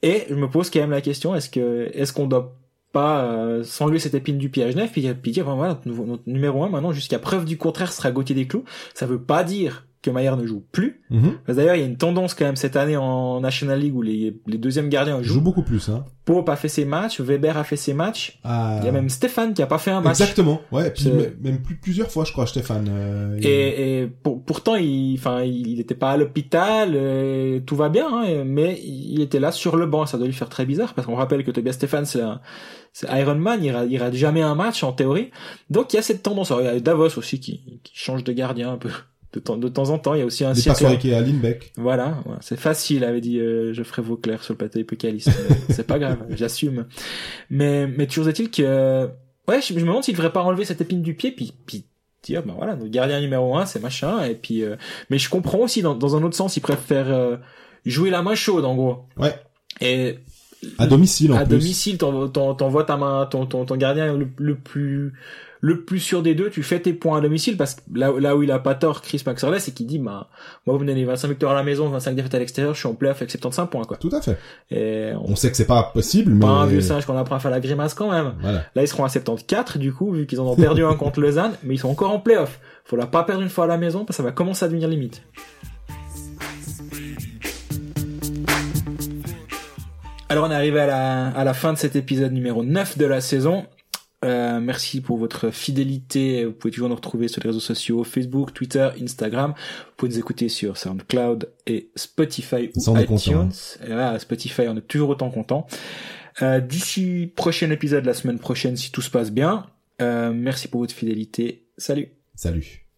Et je me pose quand même la question, est-ce que, est-ce qu'on doit pas euh, s'enlever cette épine du pied à Genève puis, dire, ben, voilà, notre, numéro un, maintenant, jusqu'à preuve du contraire, sera Gauthier Desclous. Ça veut pas dire que Mayer ne joue plus. Mhm. D'ailleurs, il y a une tendance quand même cette année en National League où les, les deuxièmes gardiens joue jouent. beaucoup plus, hein. Pope a fait ses matchs, Weber a fait ses matchs. Ah. Il y a même Stéphane qui a pas fait un match. Exactement. Ouais. Puis même plus plusieurs fois, je crois, Stéphane. euh, il- Et, et pour- pourtant, il, enfin, il était pas à l'hôpital, euh, tout va bien, hein, mais il était là sur le banc. Ça doit lui faire très bizarre parce qu'on rappelle que Tobias Stéphane, c'est un, c'est Iron Man, il rate, il rate jamais un match en théorie. Donc il y a cette tendance. Alors, il y a Davos aussi qui, qui change de gardien un peu de temps, de temps en temps. Il y a aussi un Des cirque- Ikea à Lindbeck. Voilà, ouais, c'est facile, avait dit euh, Geoffrey Vauclair sur le plateau épocaliste. C'est pas grave, j'assume. Mais, mais toujours est-il que, ouais, je, je me demande s'il devrait pas enlever cette épine du pied, puis, puis dire, ben voilà, notre gardien numéro un, c'est machin, et puis, euh, mais je comprends aussi, dans, dans un autre sens, il préfère euh, jouer la main chaude, en gros. Ouais. Et À domicile, en à plus. domicile, t'en- t'en- t'envoies ta main, ton, ton, ton gardien le, le plus le plus sûr des deux, tu fais tes points à domicile parce que là, là où il a pas tort, Chris Maxwell, c'est qu'il dit, bah, moi, vous me donnez 25 victoires à la maison, 25 défaites à l'extérieur, je suis en playoff avec 75 points, quoi. Tout à fait. Et on On sait que c'est pas possible, mais... pas un vieux singe qu'on apprend à faire la grimace quand même. Voilà. Là, ils seront à 74, du coup, vu qu'ils en ont perdu un contre Lausanne, mais ils sont encore en playoff. Faut la pas perdre une fois à la maison, parce que ça va commencer à devenir limite. Alors, on est arrivé à la, à la fin de cet épisode numéro 9 de la saison. Euh, merci pour votre fidélité. Vous pouvez toujours nous retrouver sur les réseaux sociaux Facebook, Twitter, Instagram. Vous pouvez nous écouter sur SoundCloud et Spotify ou iTunes. content, hein. Et voilà, Spotify, on est toujours autant content. Euh, D'ici prochain épisode la semaine prochaine, si tout se passe bien. Euh, merci pour votre fidélité. Salut. Salut.